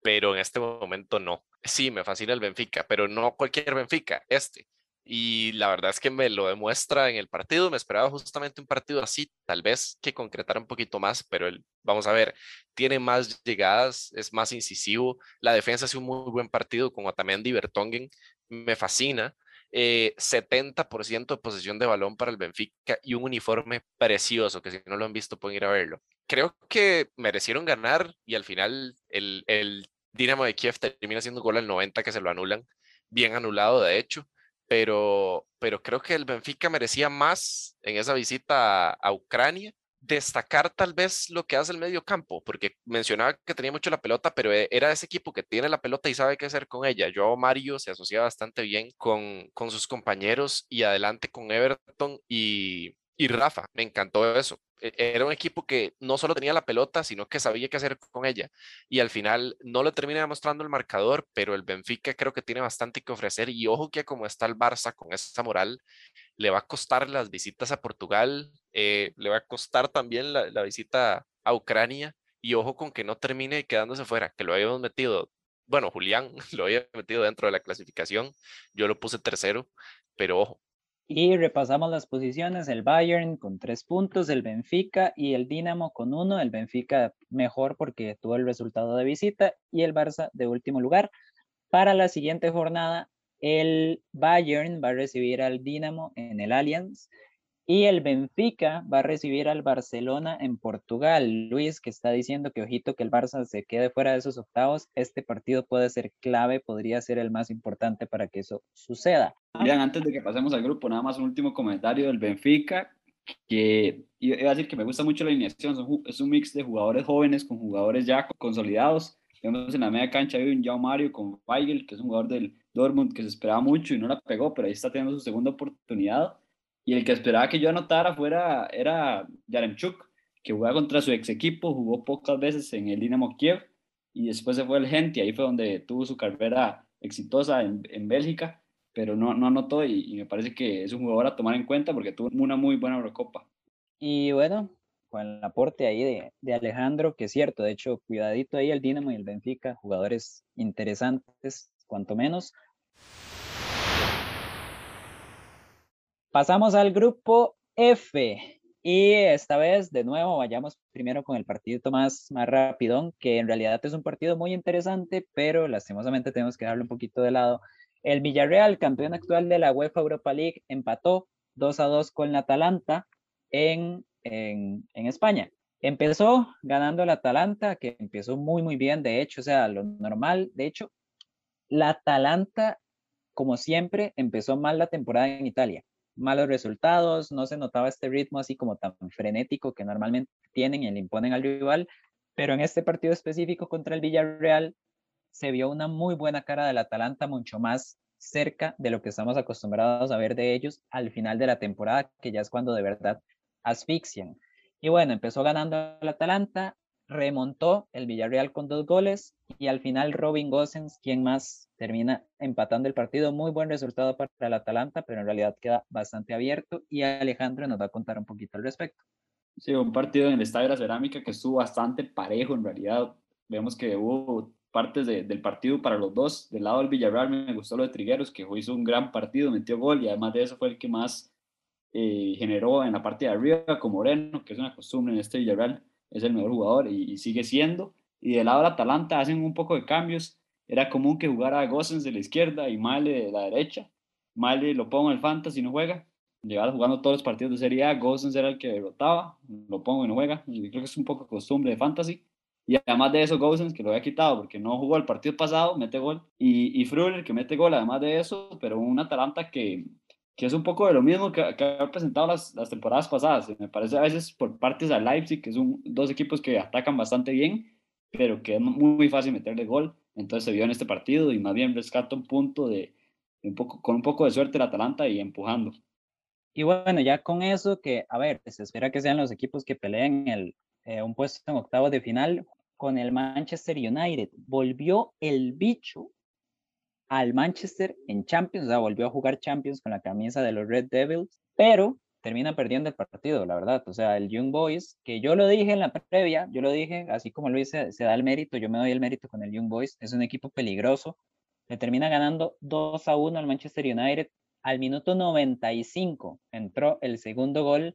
pero en este momento no. Sí, me fascina el Benfica, pero no cualquier Benfica, este. Y la verdad es que me lo demuestra en el partido. Me esperaba justamente un partido así, tal vez que concretara un poquito más, pero el, vamos a ver, tiene más llegadas, es más incisivo. La defensa hace un muy buen partido con Otamendi Bertongen. Me fascina. Eh, 70% de posesión de balón para el Benfica y un uniforme precioso, que si no lo han visto pueden ir a verlo. Creo que merecieron ganar y al final el, el Dinamo de Kiev termina haciendo gol al 90 que se lo anulan, bien anulado de hecho, pero, pero creo que el Benfica merecía más en esa visita a, Ucrania. Destacar tal vez lo que hace el medio campo, porque mencionaba que tenía mucho la pelota, pero era ese equipo que tiene la pelota y sabe qué hacer con ella. Yo, Mario, se asocia bastante bien con, con sus compañeros y adelante con Everton y, y Rafa. Me encantó eso era un equipo que no solo tenía la pelota, sino que sabía qué hacer con ella. Y al final no le termina demostrando el marcador, pero el Benfica creo que tiene bastante que ofrecer. Y ojo que como está el Barça con esa moral, le va a costar las visitas a Portugal, eh, le va a costar también la, la, visita a Ucrania. Y ojo con que no termine quedándose fuera, que lo habíamos metido. Bueno, Julián lo había metido dentro de la clasificación. Yo lo puse tercero, pero ojo, y repasamos las posiciones, el Bayern con tres puntos, el Benfica y el Dinamo con uno, el Benfica mejor porque tuvo el resultado de visita y el Barça de último lugar. Para la siguiente jornada, el Bayern va a recibir al Dinamo en el Allianz Y el Benfica va a recibir al Barcelona en Portugal. Luis, que está diciendo que ojito que el Barça se quede fuera de esos octavos, este partido puede ser clave, podría ser el más importante para que eso suceda. Bien, antes de que pasemos al grupo, nada más un último comentario del Benfica, que iba a decir que me gusta mucho la alineación, es un mix de jugadores jóvenes con jugadores ya consolidados. Vemos en la media cancha hay un Jao Mario con Weigel, que es un jugador del Dortmund que se esperaba mucho y no la pegó, pero ahí está teniendo su segunda oportunidad y el que esperaba que yo anotara fuera era Yaremchuk, que jugaba contra su ex equipo, jugó pocas veces en el Dinamo Kiev y después se fue el Gent y ahí fue donde tuvo su carrera exitosa en, en Bélgica, pero no, no anotó y, me parece que es un jugador a tomar en cuenta porque tuvo una muy buena Eurocopa. Y bueno, con el aporte ahí de, de, Alejandro, que es cierto, de hecho, cuidadito ahí el Dinamo y el Benfica, jugadores interesantes, cuanto menos. Pasamos al grupo F. Y esta vez, de nuevo, vayamos primero con el partido más, más rapidón, que en realidad es un partido muy interesante, pero lastimosamente tenemos que darle un poquito de lado. El Villarreal, campeón actual de la UEFA Europa League, empató 2 a 2 con la Atalanta en, en, en España. Empezó ganando la Atalanta, que empezó muy, muy bien, de hecho, o sea, lo normal, de hecho, la Atalanta, como siempre, empezó mal la temporada en Italia malos resultados, no se notaba este ritmo así como tan frenético que normalmente tienen y le imponen al rival, pero en este partido específico contra el Villarreal se vio una muy buena cara del Atalanta, mucho más cerca de lo que estamos acostumbrados a ver de ellos al final de la temporada, que ya es cuando de verdad asfixian. Y bueno, empezó ganando el Atalanta, remontó el Villarreal con dos goles y al final Robin Gosens, quien más termina empatando el partido. Muy buen resultado para el Atalanta, pero en realidad queda bastante abierto y Alejandro nos va a contar un poquito al respecto. Sí, un partido en el Estadio de la Cerámica que estuvo bastante parejo en realidad. Vemos que hubo partes del partido para los dos. Del lado del Villarreal me gustó lo de Trigueros, que hizo un gran partido, metió gol y además de eso fue el que más eh, generó en la parte de arriba con Moreno, que es una costumbre en este Villarreal, es el mejor jugador y, sigue siendo. Y del lado del Atalanta hacen un poco de cambios era común que jugara Gossens de la izquierda y Male de la derecha. Male lo pongo en el fantasy y no juega. Llevaba jugando todos los partidos de Serie A, Gossens era el que derrotaba, lo pongo y no juega. Creo que es un poco costumbre de fantasy. Y además de eso, Gossens, que lo había quitado porque no jugó el partido pasado, mete gol. Y, y Fruller, que mete gol además de eso, pero un Atalanta que, que es un poco de lo mismo que, que ha presentado las, las, temporadas pasadas. Me parece a veces por partes a Leipzig, que son dos equipos que atacan bastante bien, pero que es muy fácil meterle gol. Entonces se vio en este partido y más bien rescata un punto de, un poco, con un poco de suerte el Atalanta y empujando. Y bueno, ya con eso que, a ver, se espera que sean los equipos que peleen el, eh, un puesto en octavos de final con el Manchester United. Volvió el bicho al Manchester en Champions, o sea, volvió a jugar Champions con la camisa de los Red Devils, pero termina perdiendo el partido, la verdad. O sea, el Young Boys, que yo lo dije en la previa, yo lo dije, así como lo hice, se da el mérito, yo me doy el mérito con el Young Boys, es un equipo peligroso. Le termina ganando 2 a 1 al Manchester United. Al minuto 95 entró el segundo gol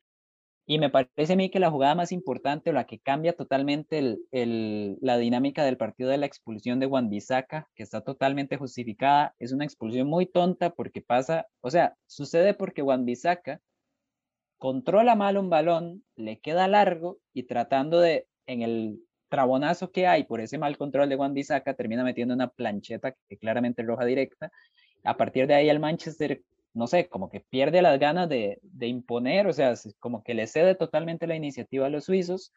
y me parece a mí que la jugada más importante o la que cambia totalmente la dinámica del partido de la expulsión de Juan Bisaca, que está totalmente justificada, es una expulsión muy tonta porque pasa, o sea, sucede porque Juan Bisaca controla mal un balón, le queda largo y tratando de, en el trabonazo que hay por ese mal control de Juan Bisaca, termina metiendo una plancheta que claramente roja directa. A partir de ahí el Manchester, no sé, como que pierde las ganas de, imponer, o sea, como que le cede totalmente la iniciativa a los suizos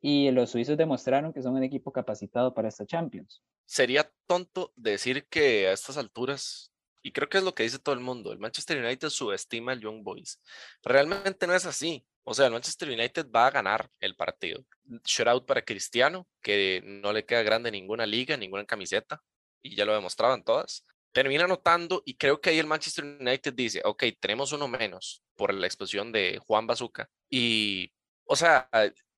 y los suizos demostraron que son un equipo capacitado para esta Champions. Sería tonto decir que a estas alturas y creo que es lo que dice todo el mundo, el Manchester United subestima al Young Boys. Realmente no es así. O sea, el Manchester United va a ganar el partido. Shutout para Cristiano, que no le queda grande ninguna liga, ninguna camiseta, y ya lo demostraban todas. Termina anotando y creo que ahí el Manchester United dice, ok, tenemos uno menos por la explosión de Juan Bazuca. Y, o sea,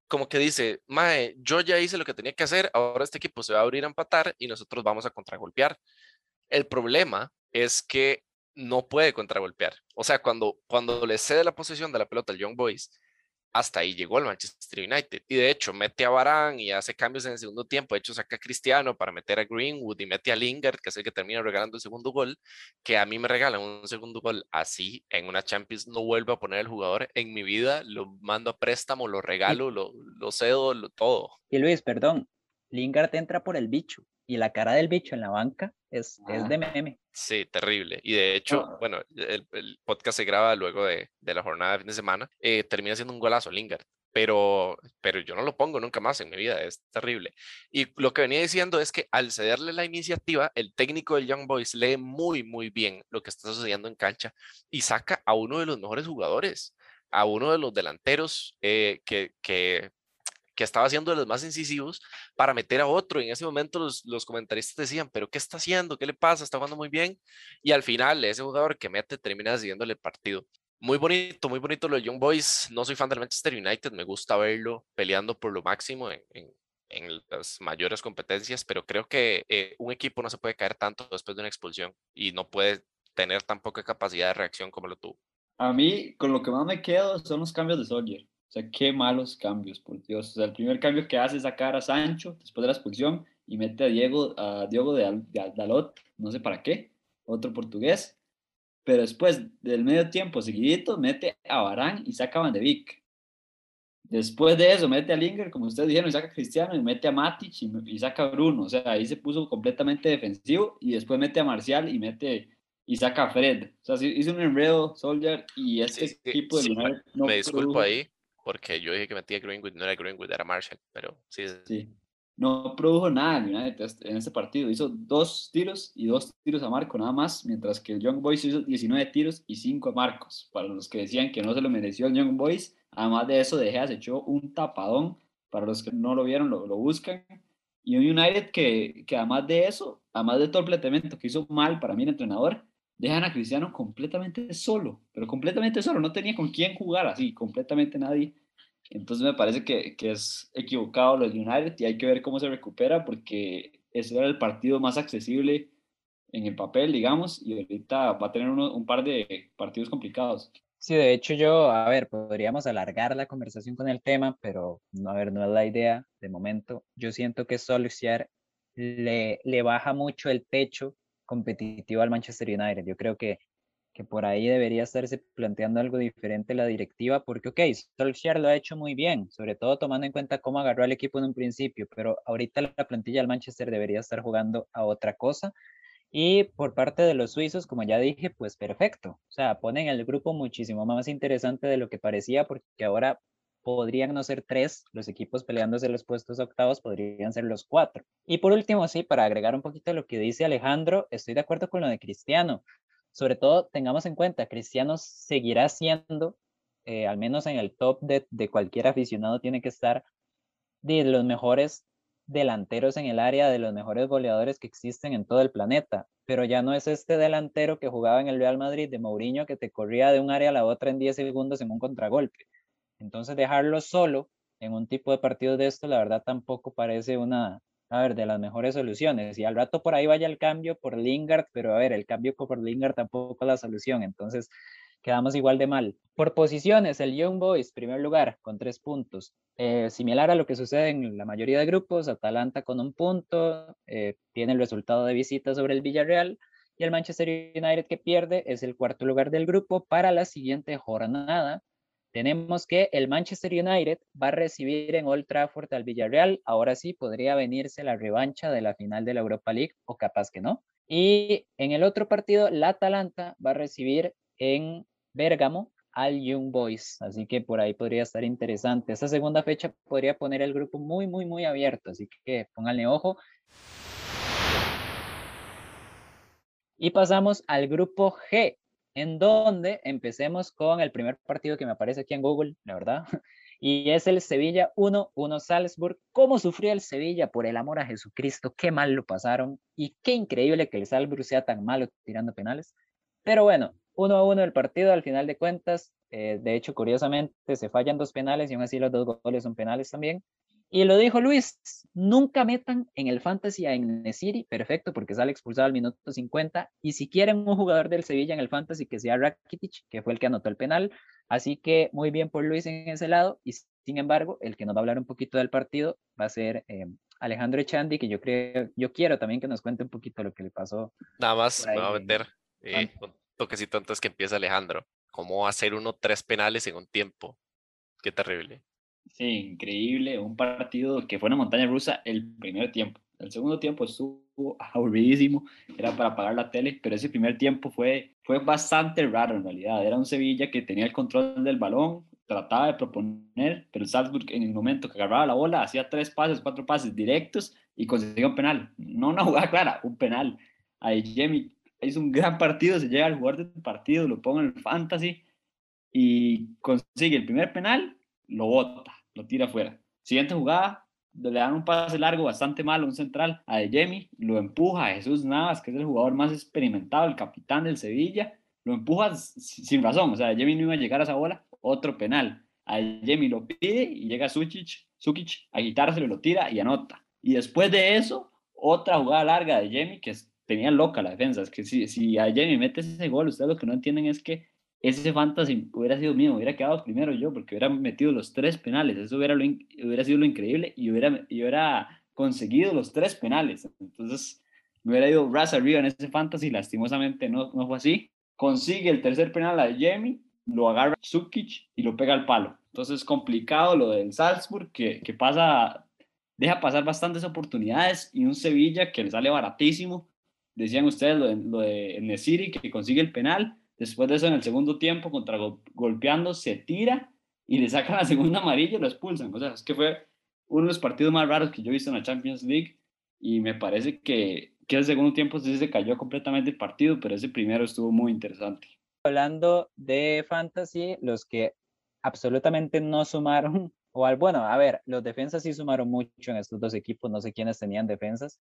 como que dice, Mae, yo ya hice lo que tenía que hacer, ahora este equipo se va a abrir a empatar y nosotros vamos a contragolpear. El problema es que no puede contragolpear. O sea, cuando, cuando le cede la posesión de la pelota al Young Boys, hasta ahí llegó el Manchester United. Y de hecho, mete a Barán y hace cambios en el segundo tiempo. De hecho, saca a Cristiano para meter a Greenwood y mete a Lingard, que es el que termina regalando el segundo gol. Que a mí me regalan un segundo gol así en una Champions. No vuelvo a poner el jugador en mi vida. Lo mando a préstamo, lo regalo, lo, lo cedo, lo, todo. Y Luis, perdón, Lingard entra por el bicho y la cara del bicho en la banca es, es de meme. Sí, terrible. Y de hecho, bueno, el, el, podcast se graba luego de, de, la jornada de fin de semana. Eh, termina siendo un golazo Lingard. Pero, pero yo no lo pongo nunca más en mi vida, es terrible. Y lo que venía diciendo es que al cederle la iniciativa, el técnico del Young Boys lee muy, muy bien lo que está sucediendo en cancha y saca a uno de los mejores jugadores, a uno de los delanteros eh, que, que que estaba haciendo de los más incisivos para meter a otro. En ese momento los, los comentaristas decían, pero ¿qué está haciendo? ¿Qué le pasa? Está jugando muy bien. Y al final ese jugador que mete termina decidiéndole el partido. Muy bonito, muy bonito lo de Young Boys. No soy fan del Manchester United, me gusta verlo peleando por lo máximo en, en, en las mayores competencias, pero creo que eh, un equipo no se puede caer tanto después de una expulsión y no puede tener tan poca capacidad de reacción como lo tuvo. A mí, con lo que más me quedo son los cambios de Soldier. O sea, qué malos cambios, por Dios. O sea, el primer cambio que hace es sacar a Sancho después de la expulsión y mete a Diego, a Diego de, de Dalot, no sé para qué, otro portugués. Pero después del medio tiempo seguidito, mete a Barán y saca a Van de Beek. Después de eso, mete a Linger, como ustedes dijeron, y saca a Cristiano, y mete a Matic y, y, saca a Bruno. O sea, ahí se puso completamente defensivo y después mete a Marcial y mete y saca a Fred. O sea, hizo un enredo Soldier y este sí, equipo de sí, no Me disculpo produjo. ahí, porque yo dije que metía Greenwood, no era Greenwood, era Marshall, pero sí. No produjo nada United en este partido. Hizo dos tiros y dos tiros a Marco nada más, mientras que el Young Boys hizo 19 tiros y 5 a Marcos. Para los que decían que no se lo mereció el Young Boys, además de eso, De Gea se echó un tapadón. Para los que no lo vieron, lo, lo buscan. Y un United que, que además de eso, además de todo el planteamiento que hizo mal para mí el entrenador, dejan a Cristiano completamente solo, pero completamente solo, no tenía con quién jugar así, completamente nadie. Entonces me parece que, que es equivocado los United y hay que ver cómo se recupera porque ese era el partido más accesible en el papel, digamos, y ahorita va a tener uno, un par de partidos complicados. Sí, de hecho yo, a ver, podríamos alargar la conversación con el tema, pero a ver, no es la idea de momento. Yo siento que Solskjaer le, le baja mucho el techo competitivo al Manchester United. Yo creo que, por ahí debería estarse planteando algo diferente la directiva, porque, ok, Solskjaer lo ha hecho muy bien, sobre todo tomando en cuenta cómo agarró al equipo en un principio, pero ahorita la plantilla del Manchester debería estar jugando a otra cosa. Y por parte de los suizos, como ya dije, pues perfecto. O sea, ponen el grupo muchísimo más interesante de lo que parecía, porque ahora podrían no ser tres, los equipos peleándose los puestos octavos podrían ser los cuatro. Y por último, sí, para agregar un poquito lo que dice Alejandro, estoy de acuerdo con lo de Cristiano. Sobre todo, tengamos en cuenta, Cristiano seguirá siendo, eh, al menos en el top de, de, cualquier aficionado, tiene que estar de los mejores delanteros en el área, de los mejores goleadores que existen en todo el planeta. Pero ya no es este delantero que jugaba en el Real Madrid de Mourinho que te corría de un área a la otra en 10 segundos en un contragolpe entonces dejarlo solo en un tipo de partido de esto, la verdad tampoco parece una, a ver, de las mejores soluciones. Y al rato por ahí vaya el cambio por Lingard, pero a ver, el cambio por Lingard tampoco es la solución. Entonces quedamos igual de mal. Por posiciones, el Young Boys, primer lugar, con tres puntos. Eh, similar a lo que sucede en la mayoría de grupos, Atalanta con un punto, eh, tiene el resultado de visita sobre el Villarreal. Y el Manchester United que pierde es el cuarto lugar del grupo para la siguiente jornada tenemos que el Manchester United va a recibir en Old Trafford al Villarreal. Ahora sí podría venirse la revancha de la final de la Europa League o capaz que no. Y en el otro partido, la Atalanta va a recibir en Bérgamo al Young Boys. Así que por ahí podría estar interesante. Esa segunda fecha podría poner el grupo muy, muy, muy abierto. Así que pónganle ojo. Y pasamos al grupo G, en donde empecemos con el primer partido que me aparece aquí en Google, la verdad, y es el Sevilla 1-1 Salzburg. ¿Cómo sufrió el Sevilla por el amor a Jesucristo? Qué mal lo pasaron y qué increíble que el Salzburg sea tan malo tirando penales. Pero bueno, 1-1 el partido al final de cuentas. Eh, de hecho, curiosamente, se fallan dos penales y aún así los dos goles son penales también. Y lo dijo Luis, nunca metan en el fantasy a Nesiri, perfecto, porque sale expulsado al minuto 50. Y si quieren un jugador del Sevilla en el fantasy que sea Rakitic, que fue el que anotó el penal. Así que muy bien por Luis en ese lado. Y sin embargo, el que nos va a hablar un poquito del partido va a ser eh, Alejandro Echandi, que yo creo, yo quiero también que nos cuente un poquito lo que le pasó. Nada más me va a meter eh, un toquecito antes que empiece Alejandro. ¿Cómo hacer uno tres penales en un tiempo? Qué terrible. Sí, increíble. Un partido que fue una montaña rusa el primer tiempo. El segundo tiempo estuvo aburridísimo, era para apagar la tele, pero ese primer tiempo fue, fue bastante raro en realidad. Era un Sevilla que tenía el control del balón, trataba de proponer, pero el Salzburg en el momento que agarraba la bola hacía tres pases, cuatro pases directos y conseguía un penal. No una jugada clara, un penal. Ahí Jamie hizo un gran partido, se llega al jugador del partido, lo pongo en el fantasy y consigue el primer penal, lo bota lo tira afuera. Siguiente jugada, le dan un pase largo bastante malo, un central a De lo empuja a Jesús Navas, que es el jugador más experimentado, el capitán del Sevilla, lo empuja sin razón, o sea, Jemi no iba a llegar a esa bola, otro penal. A Jemi lo pide y llega Sukic, Sukic a quitárselo, lo tira y anota. Y después de eso, otra jugada larga de Jemi que tenía loca la defensa. Es que si, si a mete ese gol, ustedes lo que no entienden es que ese fantasy hubiera sido mío, hubiera quedado primero yo, porque hubiera metido los tres penales, eso hubiera, hubiera sido lo increíble y hubiera, y hubiera conseguido los tres penales. Entonces, me hubiera ido ras arriba en ese fantasy, lastimosamente no, no fue así. Consigue el tercer penal a Jamie, lo agarra Sukic y lo pega al palo. Entonces, complicado lo del Salzburg, que, que pasa, deja pasar bastantes oportunidades y un Sevilla que le sale baratísimo. Decían ustedes lo de, lo de que consigue el penal Después de eso, en el segundo tiempo, contra golpeando, se tira y le sacan la segunda amarilla y lo expulsan. O sea, es que fue uno de los partidos más raros que yo he visto en la Champions League y me parece que, que el segundo tiempo sí se cayó completamente el partido, pero ese primero estuvo muy interesante. Hablando de fantasy, los que absolutamente no sumaron, o al, bueno, a ver, los defensas sí sumaron mucho en estos dos equipos, no sé quiénes tenían defensas,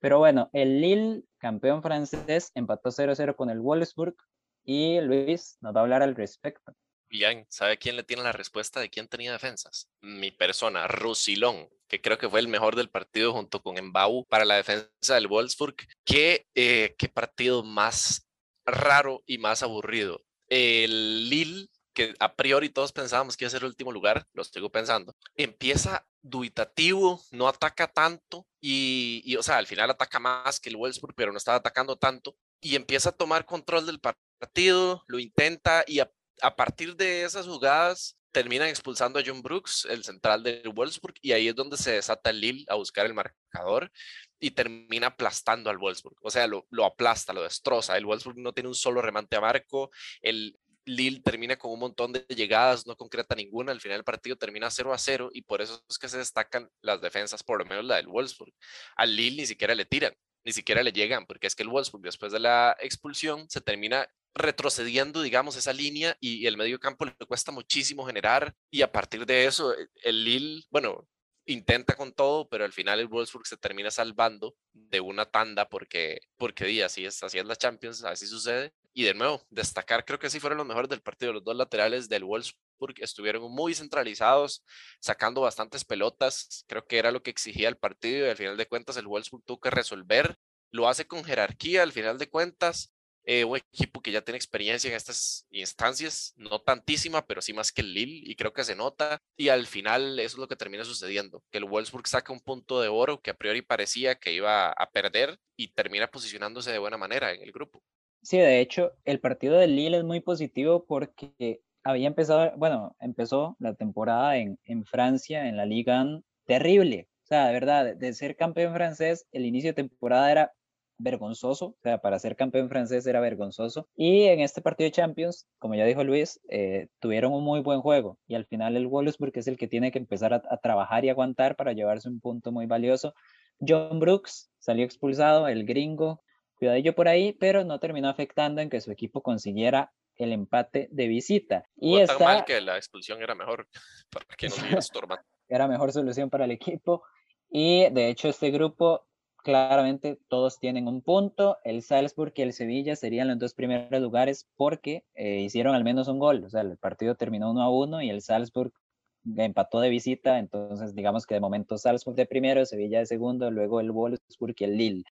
pero bueno, el Lille, campeón francés, empató 0-0 con el Wolfsburg, y Luis nos va a hablar al respecto. Bien, ¿sabe quién le tiene la respuesta de quién tenía defensas? Mi persona, Rusilón, que creo que fue el mejor del partido junto con Embau para la defensa del Wolfsburg. ¿Qué, eh, qué partido más raro y más aburrido? El Lille, que a priori todos pensábamos que iba a ser el último lugar, lo sigo pensando, empieza dubitativo, no ataca tanto y, y, o sea, al final ataca más que el Wolfsburg, pero no estaba atacando tanto y empieza a tomar control del partido lo intenta y a, partir de esas jugadas terminan expulsando a John Brooks, el central del Wolfsburg, y ahí es donde se desata el Lille a buscar el marcador y termina aplastando al Wolfsburg. O sea, lo, lo aplasta, lo destroza. El Wolfsburg no tiene un solo remate a marco. El Lille termina con un montón de llegadas, no concreta ninguna. Al final del partido termina 0 a 0 y por eso es que se destacan las defensas, por lo menos la del Wolfsburg. Al Lille ni siquiera le tiran ni siquiera le llegan, porque es que el Wolfsburg después de la expulsión se termina retrocediendo, digamos, esa línea y el medio campo le cuesta muchísimo generar y a partir de eso eh, el Lille, bueno, intenta con todo, pero al final el Wolfsburg se termina salvando de una tanda porque, porque así es, así es la Champions, así sucede. Y de nuevo, destacar, creo que sí fueron los mejores del partido, los dos laterales del Wolfsburg estuvieron muy centralizados, sacando bastantes pelotas, creo que era lo que exigía el partido y al final de cuentas el Wolfsburg tuvo que resolver, lo hace con jerarquía al final de cuentas, eh, un equipo que ya tiene experiencia en estas instancias, no tantísima, pero sí más que el Lille, y creo que se nota. Y al final eso es lo que termina sucediendo, que el Wolfsburg saca un punto de oro que a priori parecía que iba a perder y termina posicionándose de buena manera en el grupo. Sí, de hecho, el partido del Lille es muy positivo porque había empezado, bueno, empezó la temporada en, en Francia, en la Liga terrible. O sea, de verdad, de ser campeón francés, el inicio de temporada era vergonzoso, o sea, para ser campeón francés era vergonzoso. Y en este partido de Champions, como ya dijo Luis, eh, tuvieron un muy buen juego y al final el Wolfsburg es el que tiene que empezar a, trabajar y aguantar para llevarse un punto muy valioso. John Brooks salió expulsado, el gringo, cuidadillo por ahí, pero no terminó afectando en que su equipo consiguiera el empate de visita. Y está, tan mal que la expulsión era mejor para que no Era mejor solución para el equipo. Y de hecho este grupo claramente todos tienen un punto. El Salzburg y el Sevilla serían los dos primeros lugares porque eh, hicieron al menos un gol. O sea, el partido terminó 1 a 1 y el Salzburg empató de visita, entonces digamos que de momento Salzburg de primero, Sevilla de segundo, luego el Wolfsburg y el Lille.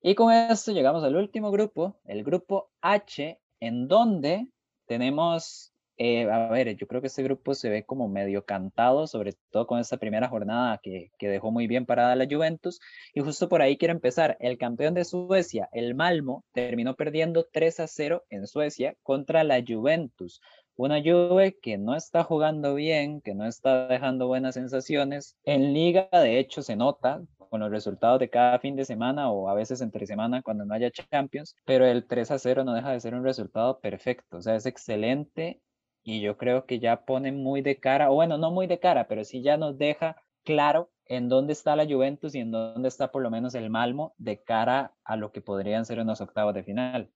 Y con esto llegamos al último grupo, el grupo H, en donde tenemos, eh, a ver, yo creo que este grupo se ve como medio cantado, sobre todo con esta primera jornada que, que dejó muy bien parada la Juventus. Y justo por ahí quiero empezar. El campeón de Suecia, el Malmo, terminó perdiendo 3 a 0 en Suecia contra la Juventus. Una Juve que no está jugando bien, que no está dejando buenas sensaciones. En liga, de hecho, se nota con los resultados de cada fin de semana o a veces entre semana cuando no haya Champions, pero el 3 a 0 no deja de ser un resultado perfecto, o sea, es excelente y yo creo que ya pone muy de cara, o bueno, no muy de cara, pero sí ya nos deja claro en dónde está la Juventus y en dónde está por lo menos el Malmo de cara a lo que podrían ser unos octavos de final.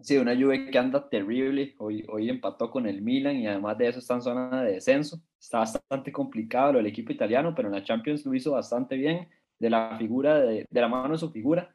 Sí, una Juve que anda terrible. Hoy, hoy empató con el Milan y además de eso está en zona de descenso. Está bastante complicado del equipo italiano, pero en la Champions lo hizo bastante bien de la figura, de, de la mano de su figura,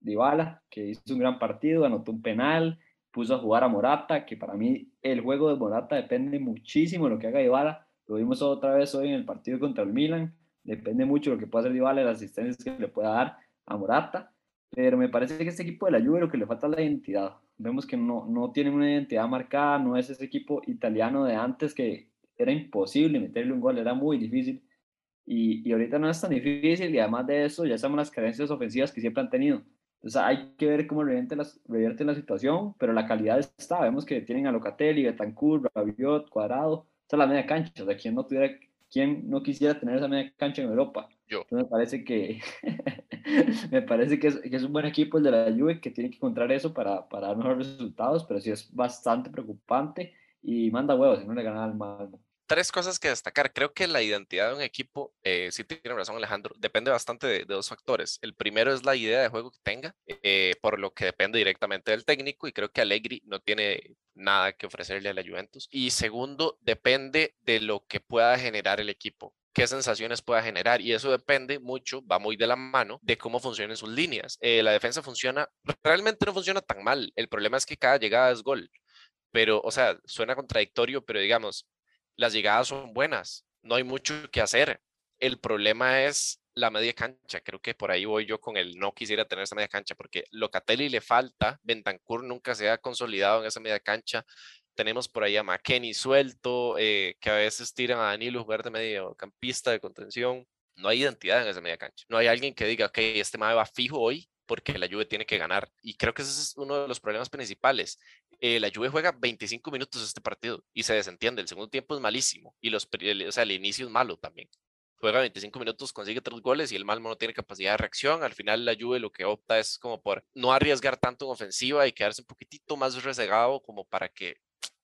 Dybala, que hizo un gran partido, anotó un penal, puso a jugar a Morata, que para mí el juego de Morata depende muchísimo de lo que haga Dybala. Lo vimos otra vez hoy en el partido contra el Milan. Depende mucho de lo que pueda hacer Dybala las asistencias que le pueda dar a Morata. Pero me parece que este equipo de la Juve lo que le falta es la identidad. Vemos que no, no tienen una identidad marcada, no es ese equipo italiano de antes que era imposible meterle un gol, era muy difícil. Y, y, ahorita no es tan difícil y además de eso ya sabemos las carencias ofensivas que siempre han tenido. Entonces hay que ver cómo revierte la, revierte la situación, pero la calidad está. Vemos que tienen a Locatelli, Betancourt, Rabiot, Cuadrado. Esa es la media cancha. O sea, ¿quién no, tuviera, quién no quisiera tener esa media cancha en Europa? Yo. Entonces me parece que, me parece que es, que es, un buen equipo el de la Juve que tiene que encontrar eso para, para dar mejores resultados, pero sí es bastante preocupante y manda huevos si no le gana al Malmo tres cosas que destacar. Creo que la identidad de un equipo, eh, sí tiene razón Alejandro, depende bastante de, dos factores. El primero es la idea de juego que tenga, eh, por lo que depende directamente del técnico y creo que Allegri no tiene nada que ofrecerle a la Juventus. Y segundo, depende de lo que pueda generar el equipo qué sensaciones pueda generar y eso depende mucho, va muy de la mano de cómo funcionen sus líneas. Eh, la defensa funciona, realmente no funciona tan mal, el problema es que cada llegada es gol, pero, o sea, suena contradictorio, pero digamos, las llegadas son buenas, no hay mucho que hacer. El problema es la media cancha. Creo que por ahí voy yo con el no quisiera tener esa media cancha porque Locatelli le falta, Bentancur nunca se ha consolidado en esa media cancha. Tenemos por ahí a McKenny suelto, eh, que a veces tiran a Danilo jugar de mediocampista de contención. No hay identidad en esa media cancha. No hay alguien que diga, ok, este mae va fijo hoy porque la Juve tiene que ganar. Y creo que ese es uno de los problemas principales. Eh, la Juve juega 25 minutos este partido y se desentiende. El segundo tiempo es malísimo y los, o sea, el inicio es malo también. Juega 25 minutos, consigue tres goles y el Malmo no tiene capacidad de reacción. Al final la Juve lo que opta es como por no arriesgar tanto en ofensiva y quedarse un poquitito más resegado como para que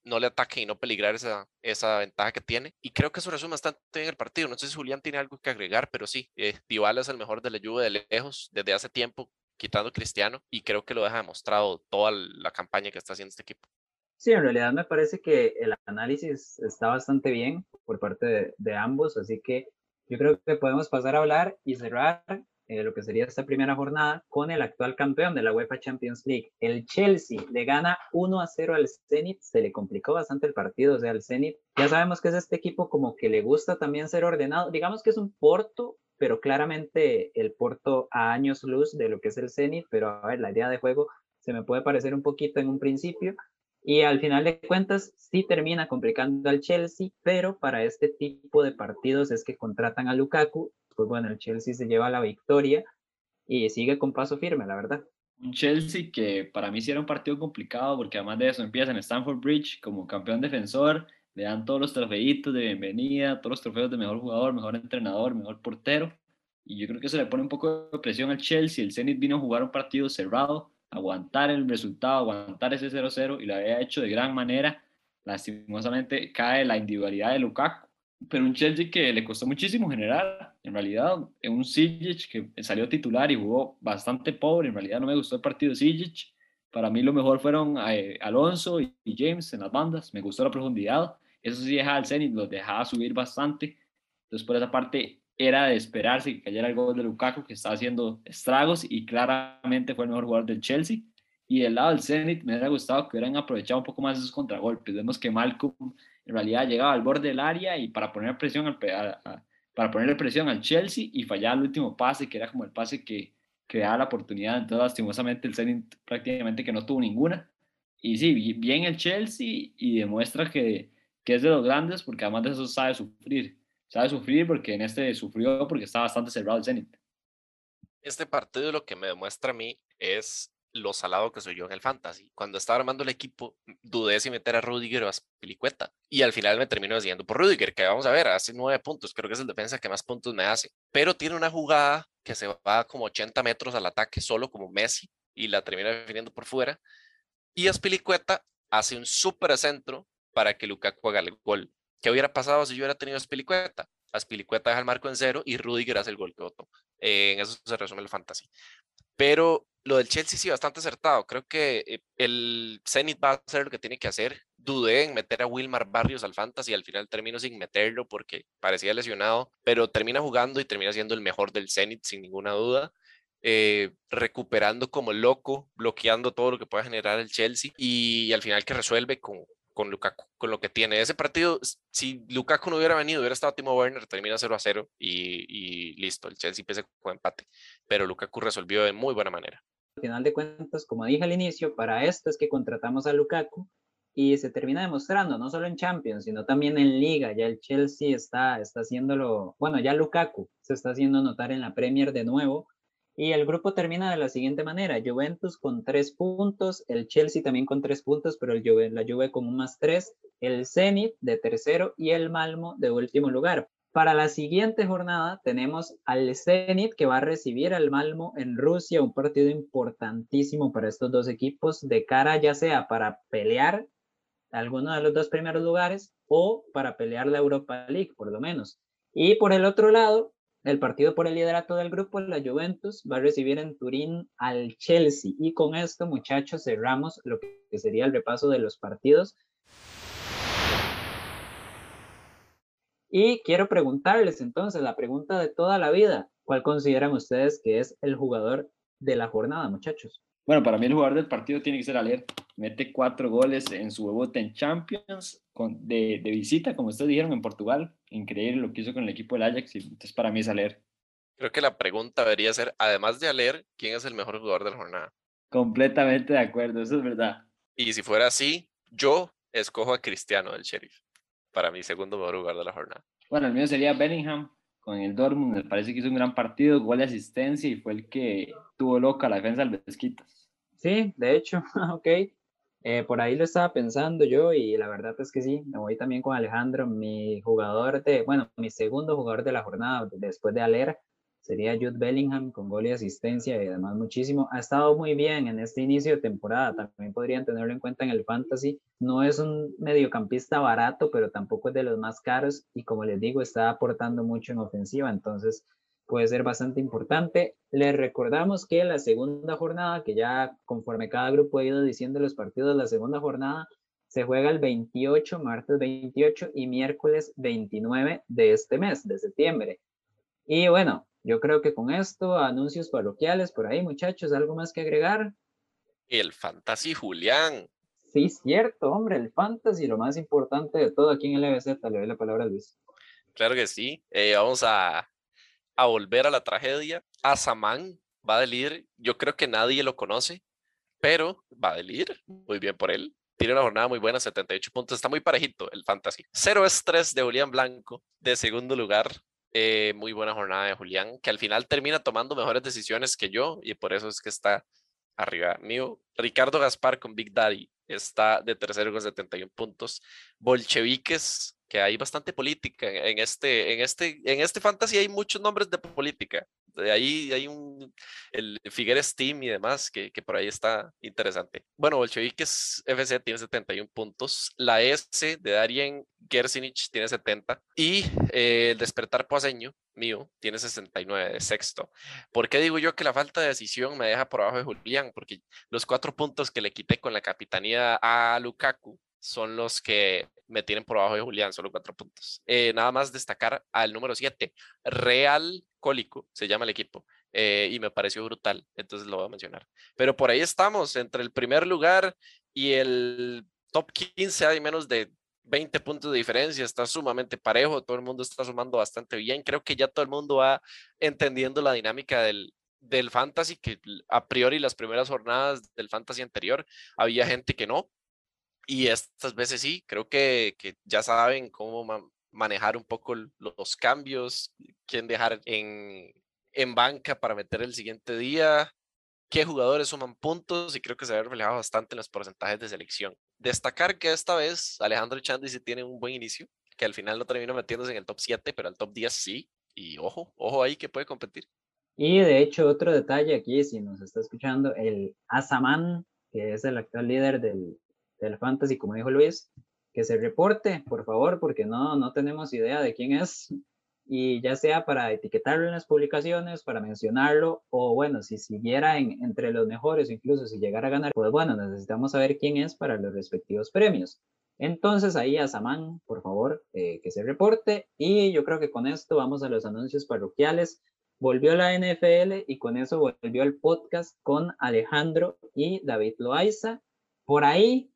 no le ataque y no peligrar esa, esa ventaja que tiene. Y creo que eso resume bastante en el partido. No sé si Julián tiene algo que agregar, pero sí, eh, Dybala es el mejor de la Juve de lejos desde hace tiempo quitando Cristiano, y creo que lo deja demostrado toda la campaña que está haciendo este equipo. Sí, en realidad me parece que el análisis está bastante bien por parte de, ambos, así que yo creo que podemos pasar a hablar y cerrar eh, lo que sería esta primera jornada con el actual campeón de la UEFA Champions League. El Chelsea le gana 1 a 0 al Zenit, se le complicó bastante el partido, o sea, el Zenit, ya sabemos que es este equipo como que le gusta también ser ordenado, digamos que es un Porto pero claramente el Porto a años luz de lo que es el Zenit, pero a ver, la idea de juego se me puede parecer un poquito en un principio, y al final de cuentas sí termina complicando al Chelsea, pero para este tipo de partidos es que contratan a Lukaku, pues bueno, el Chelsea se lleva la victoria y sigue con paso firme, la verdad. Un Chelsea que para mí sí un partido complicado porque además de eso empieza en Stamford Bridge como campeón defensor, le dan todos los trofeitos de bienvenida, todos los trofeos de mejor jugador, mejor entrenador, mejor portero. Y yo creo que eso le pone un poco de presión al Chelsea. El Zenit vino a jugar un partido cerrado, aguantar el resultado, aguantar ese 0-0 y lo había hecho de gran manera. Lastimosamente cae la individualidad de Lukaku. Pero un Chelsea que le costó muchísimo generar. En realidad, un Sijic que salió titular y jugó bastante pobre. En realidad no me gustó el partido de Sijic. Para mí lo mejor fueron eh, Alonso y James en las bandas. Me gustó la profundidad. Eso sí dejaba al Zenit, los dejaba subir bastante. Entonces por esa parte era de esperarse que cayera el gol de Lukaku que estaba haciendo estragos y claramente fue el mejor jugador del Chelsea. Y del lado del Zenit me hubiera gustado que hubieran aprovechado un poco más esos contragolpes. Vemos que Malcolm en realidad llegaba al borde del área y para poner presión al, para ponerle presión al Chelsea y fallaba el último pase, que era como el pase que, que daba la oportunidad. Entonces, lastimosamente, el Zenit prácticamente que no tuvo ninguna. Y sí, bien el Chelsea y demuestra que, que es de los grandes porque además de eso sabe sufrir. Sabe sufrir porque en este sufrió porque está bastante cerrado el Zenit. Este partido lo que me demuestra a mí es lo salado que soy yo en el fantasy. Cuando estaba armando el equipo, dudé si meter a Rudiger o a Spilicueta. Y al final me termino decidiendo por Rudiger, que vamos a ver, hace nueve puntos. Creo que es el defensa que más puntos me hace. Pero tiene una jugada que se va como 80 metros al ataque solo como Messi y la termina definiendo por fuera. Y a Spilicueta hace un súper centro para que Lukaku haga el gol. ¿Qué hubiera pasado si yo hubiera tenido a Spilicueta? A Spilicueta deja el marco en cero y Rudiger hace el gol que votó. Eh, en eso se resume el fantasy. Pero lo del Chelsea sí, bastante acertado. Creo que eh, el Zenit va a hacer lo que tiene que hacer. Dudé en meter a Wilmar Barrios al fantasy, al final termino sin meterlo porque parecía lesionado, pero termina jugando y termina siendo el mejor del Zenit sin ninguna duda. Eh, recuperando como loco, bloqueando todo lo que pueda generar el Chelsea y, al final que resuelve con, con Lukaku, con lo que tiene. Ese partido, si Lukaku no hubiera venido, hubiera estado Timo Werner, termina 0 a 0 y, y listo, el Chelsea empieza con empate. Pero Lukaku resolvió de muy buena manera. Al final de cuentas, como dije al inicio, para esto es que contratamos a Lukaku y se termina demostrando, no solo en Champions, sino también en Liga. Ya el Chelsea está, está haciéndolo, bueno, ya Lukaku se está haciendo notar en la Premier de nuevo y el grupo termina de la siguiente manera: Juventus con tres puntos, el Chelsea también con tres puntos, pero el Juve, la Juve con un más tres, el Zenit de tercero y el Malmo de último lugar. Para la siguiente jornada tenemos al Zenit que va a recibir al Malmo en Rusia, un partido importantísimo para estos dos equipos de cara ya sea para pelear alguno de los dos primeros lugares o para pelear la Europa League por lo menos. Y por el otro lado, el partido por el liderato del grupo, la Juventus, va a recibir en Turín al Chelsea. Y con esto, muchachos, cerramos lo que sería el repaso de los partidos. Y quiero preguntarles entonces la pregunta de toda la vida. ¿Cuál consideran ustedes que es el jugador de la jornada, muchachos? Bueno, para mí el jugador del partido tiene que ser Aler. Mete cuatro goles en su debut en Champions con, de, de, visita, como ustedes dijeron, en Portugal. Increíble lo que hizo con el equipo del Ajax. Y entonces para mí es Aler. Creo que la pregunta debería ser, además de Aler, ¿quién es el mejor jugador de la jornada? Completamente de acuerdo, eso es verdad. Y si fuera así, yo escojo a Cristiano del Sheriff para mi segundo mejor jugador de la jornada. Bueno, el mío sería Bellingham con el Dortmund. Me parece que hizo un gran partido, gol de asistencia y fue el que tuvo loca la defensa del Besquitas. Sí, de hecho, ok. Eh, por ahí lo estaba pensando yo y la verdad es que sí, me voy también con Alejandro, mi jugador de, bueno, mi segundo jugador de la jornada después de Aler sería Jude Bellingham con gol y asistencia y además muchísimo. Ha estado muy bien en este inicio de temporada, también podrían tenerlo en cuenta en el fantasy. No es un mediocampista barato, pero tampoco es de los más caros y como les digo, está aportando mucho en ofensiva, entonces puede ser bastante importante. Les recordamos que la segunda jornada, que ya conforme cada grupo ha ido diciendo los partidos, la segunda jornada se juega el 28, martes 28 y miércoles 29 de este mes, de septiembre. Y bueno, yo creo que con esto, anuncios parroquiales por ahí, muchachos, ¿algo más que agregar? El Fantasy Julián. Sí, cierto, hombre, el Fantasy, lo más importante de todo aquí en el EBZ. Le doy la palabra a Luis. Claro que sí. Eh, vamos a a volver a la tragedia. Azaman va a líder. Yo creo que nadie lo conoce, pero va a líder. Muy bien por él. Tiene una jornada muy buena, 78 puntos. Está muy parejito el fantasy. Cero estrés de Julián Blanco, de segundo lugar. Eh, muy buena jornada de Julián, que al final termina tomando mejores decisiones que yo y por eso es que está arriba mío. Ricardo Gaspar con Big Daddy está de tercero con 71 puntos. Bolcheviques que hay bastante política en este, en este, en este fantasy hay muchos nombres de política. De ahí hay un, el Figueres Team y demás, que, que por ahí está interesante. Bueno, Bolcheviques FC tiene 71 puntos, la S de Darien Gersinich tiene 70 y eh, el Despertar Poaseño mío tiene 69 de sexto. ¿Por qué digo yo que la falta de decisión me deja por abajo de Julián? Porque los cuatro puntos que le quité con la capitanía a Lukaku son los que me tienen por abajo de Julián, solo cuatro puntos. Eh, nada más destacar al número siete, Real Cólico, se llama el equipo. eh, y me pareció brutal, entonces lo voy a mencionar. Pero por ahí estamos, entre el primer lugar y el top 15 hay menos de 20 puntos de diferencia, está sumamente parejo, todo el mundo está sumando bastante bien, creo que ya todo el mundo va entendiendo la dinámica del, del fantasy, que a priori las primeras jornadas del fantasy anterior había gente que no, y estas veces sí, creo que, que ya saben cómo manejar un poco los cambios, quién dejar en, en banca para meter el siguiente día, qué jugadores suman puntos y creo que se ve reflejado bastante en los porcentajes de selección. Destacar que esta vez Alejandro Chandi sí tiene un buen inicio, que al final no terminó metiéndose en el top 7, pero al top 10 sí. Y ojo, ojo ahí que puede competir. Y de hecho, otro detalle aquí, si nos está escuchando, el Asaman, que es el actual líder del, del Fantasy, como dijo Luis, que se reporte, por favor, porque no, no tenemos idea de quién es y ya sea para etiquetarlo en las publicaciones, para mencionarlo, o bueno, si siguiera en, entre los mejores, incluso si llegara a ganar, pues bueno, necesitamos saber quién es para los respectivos premios. Entonces ahí a Samán, por favor, eh, que se reporte. Y yo creo que con esto vamos a los anuncios parroquiales. Volvió la NFL y con eso volvió el podcast con Alejandro y David Loaiza. Por ahí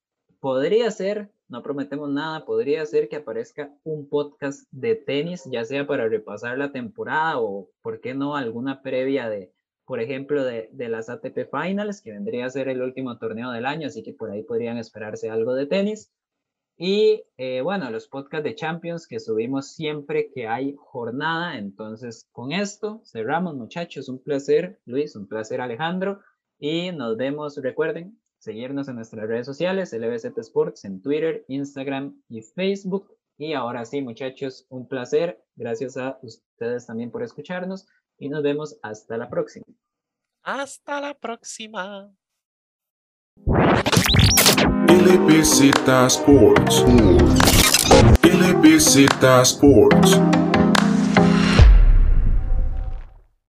podría ser no prometemos nada, podría ser que aparezca un podcast de tenis, ya sea para repasar la temporada o, ¿por qué no?, alguna previa de, por ejemplo, de, las ATP Finals, que vendría a ser el último torneo del año, así que por ahí podrían esperarse algo de tenis. Y eh, bueno, los podcasts de Champions que subimos siempre que hay jornada. Entonces, con esto cerramos, muchachos. Un placer, Luis, un placer, Alejandro. Y nos vemos, recuerden, seguirnos en nuestras redes sociales, LBZ Sports, en Twitter, Instagram y Facebook. Y ahora sí, muchachos, un placer. Gracias a ustedes también por escucharnos y nos vemos hasta la próxima. Hasta la próxima. LBZ Sports. LBZ Sports.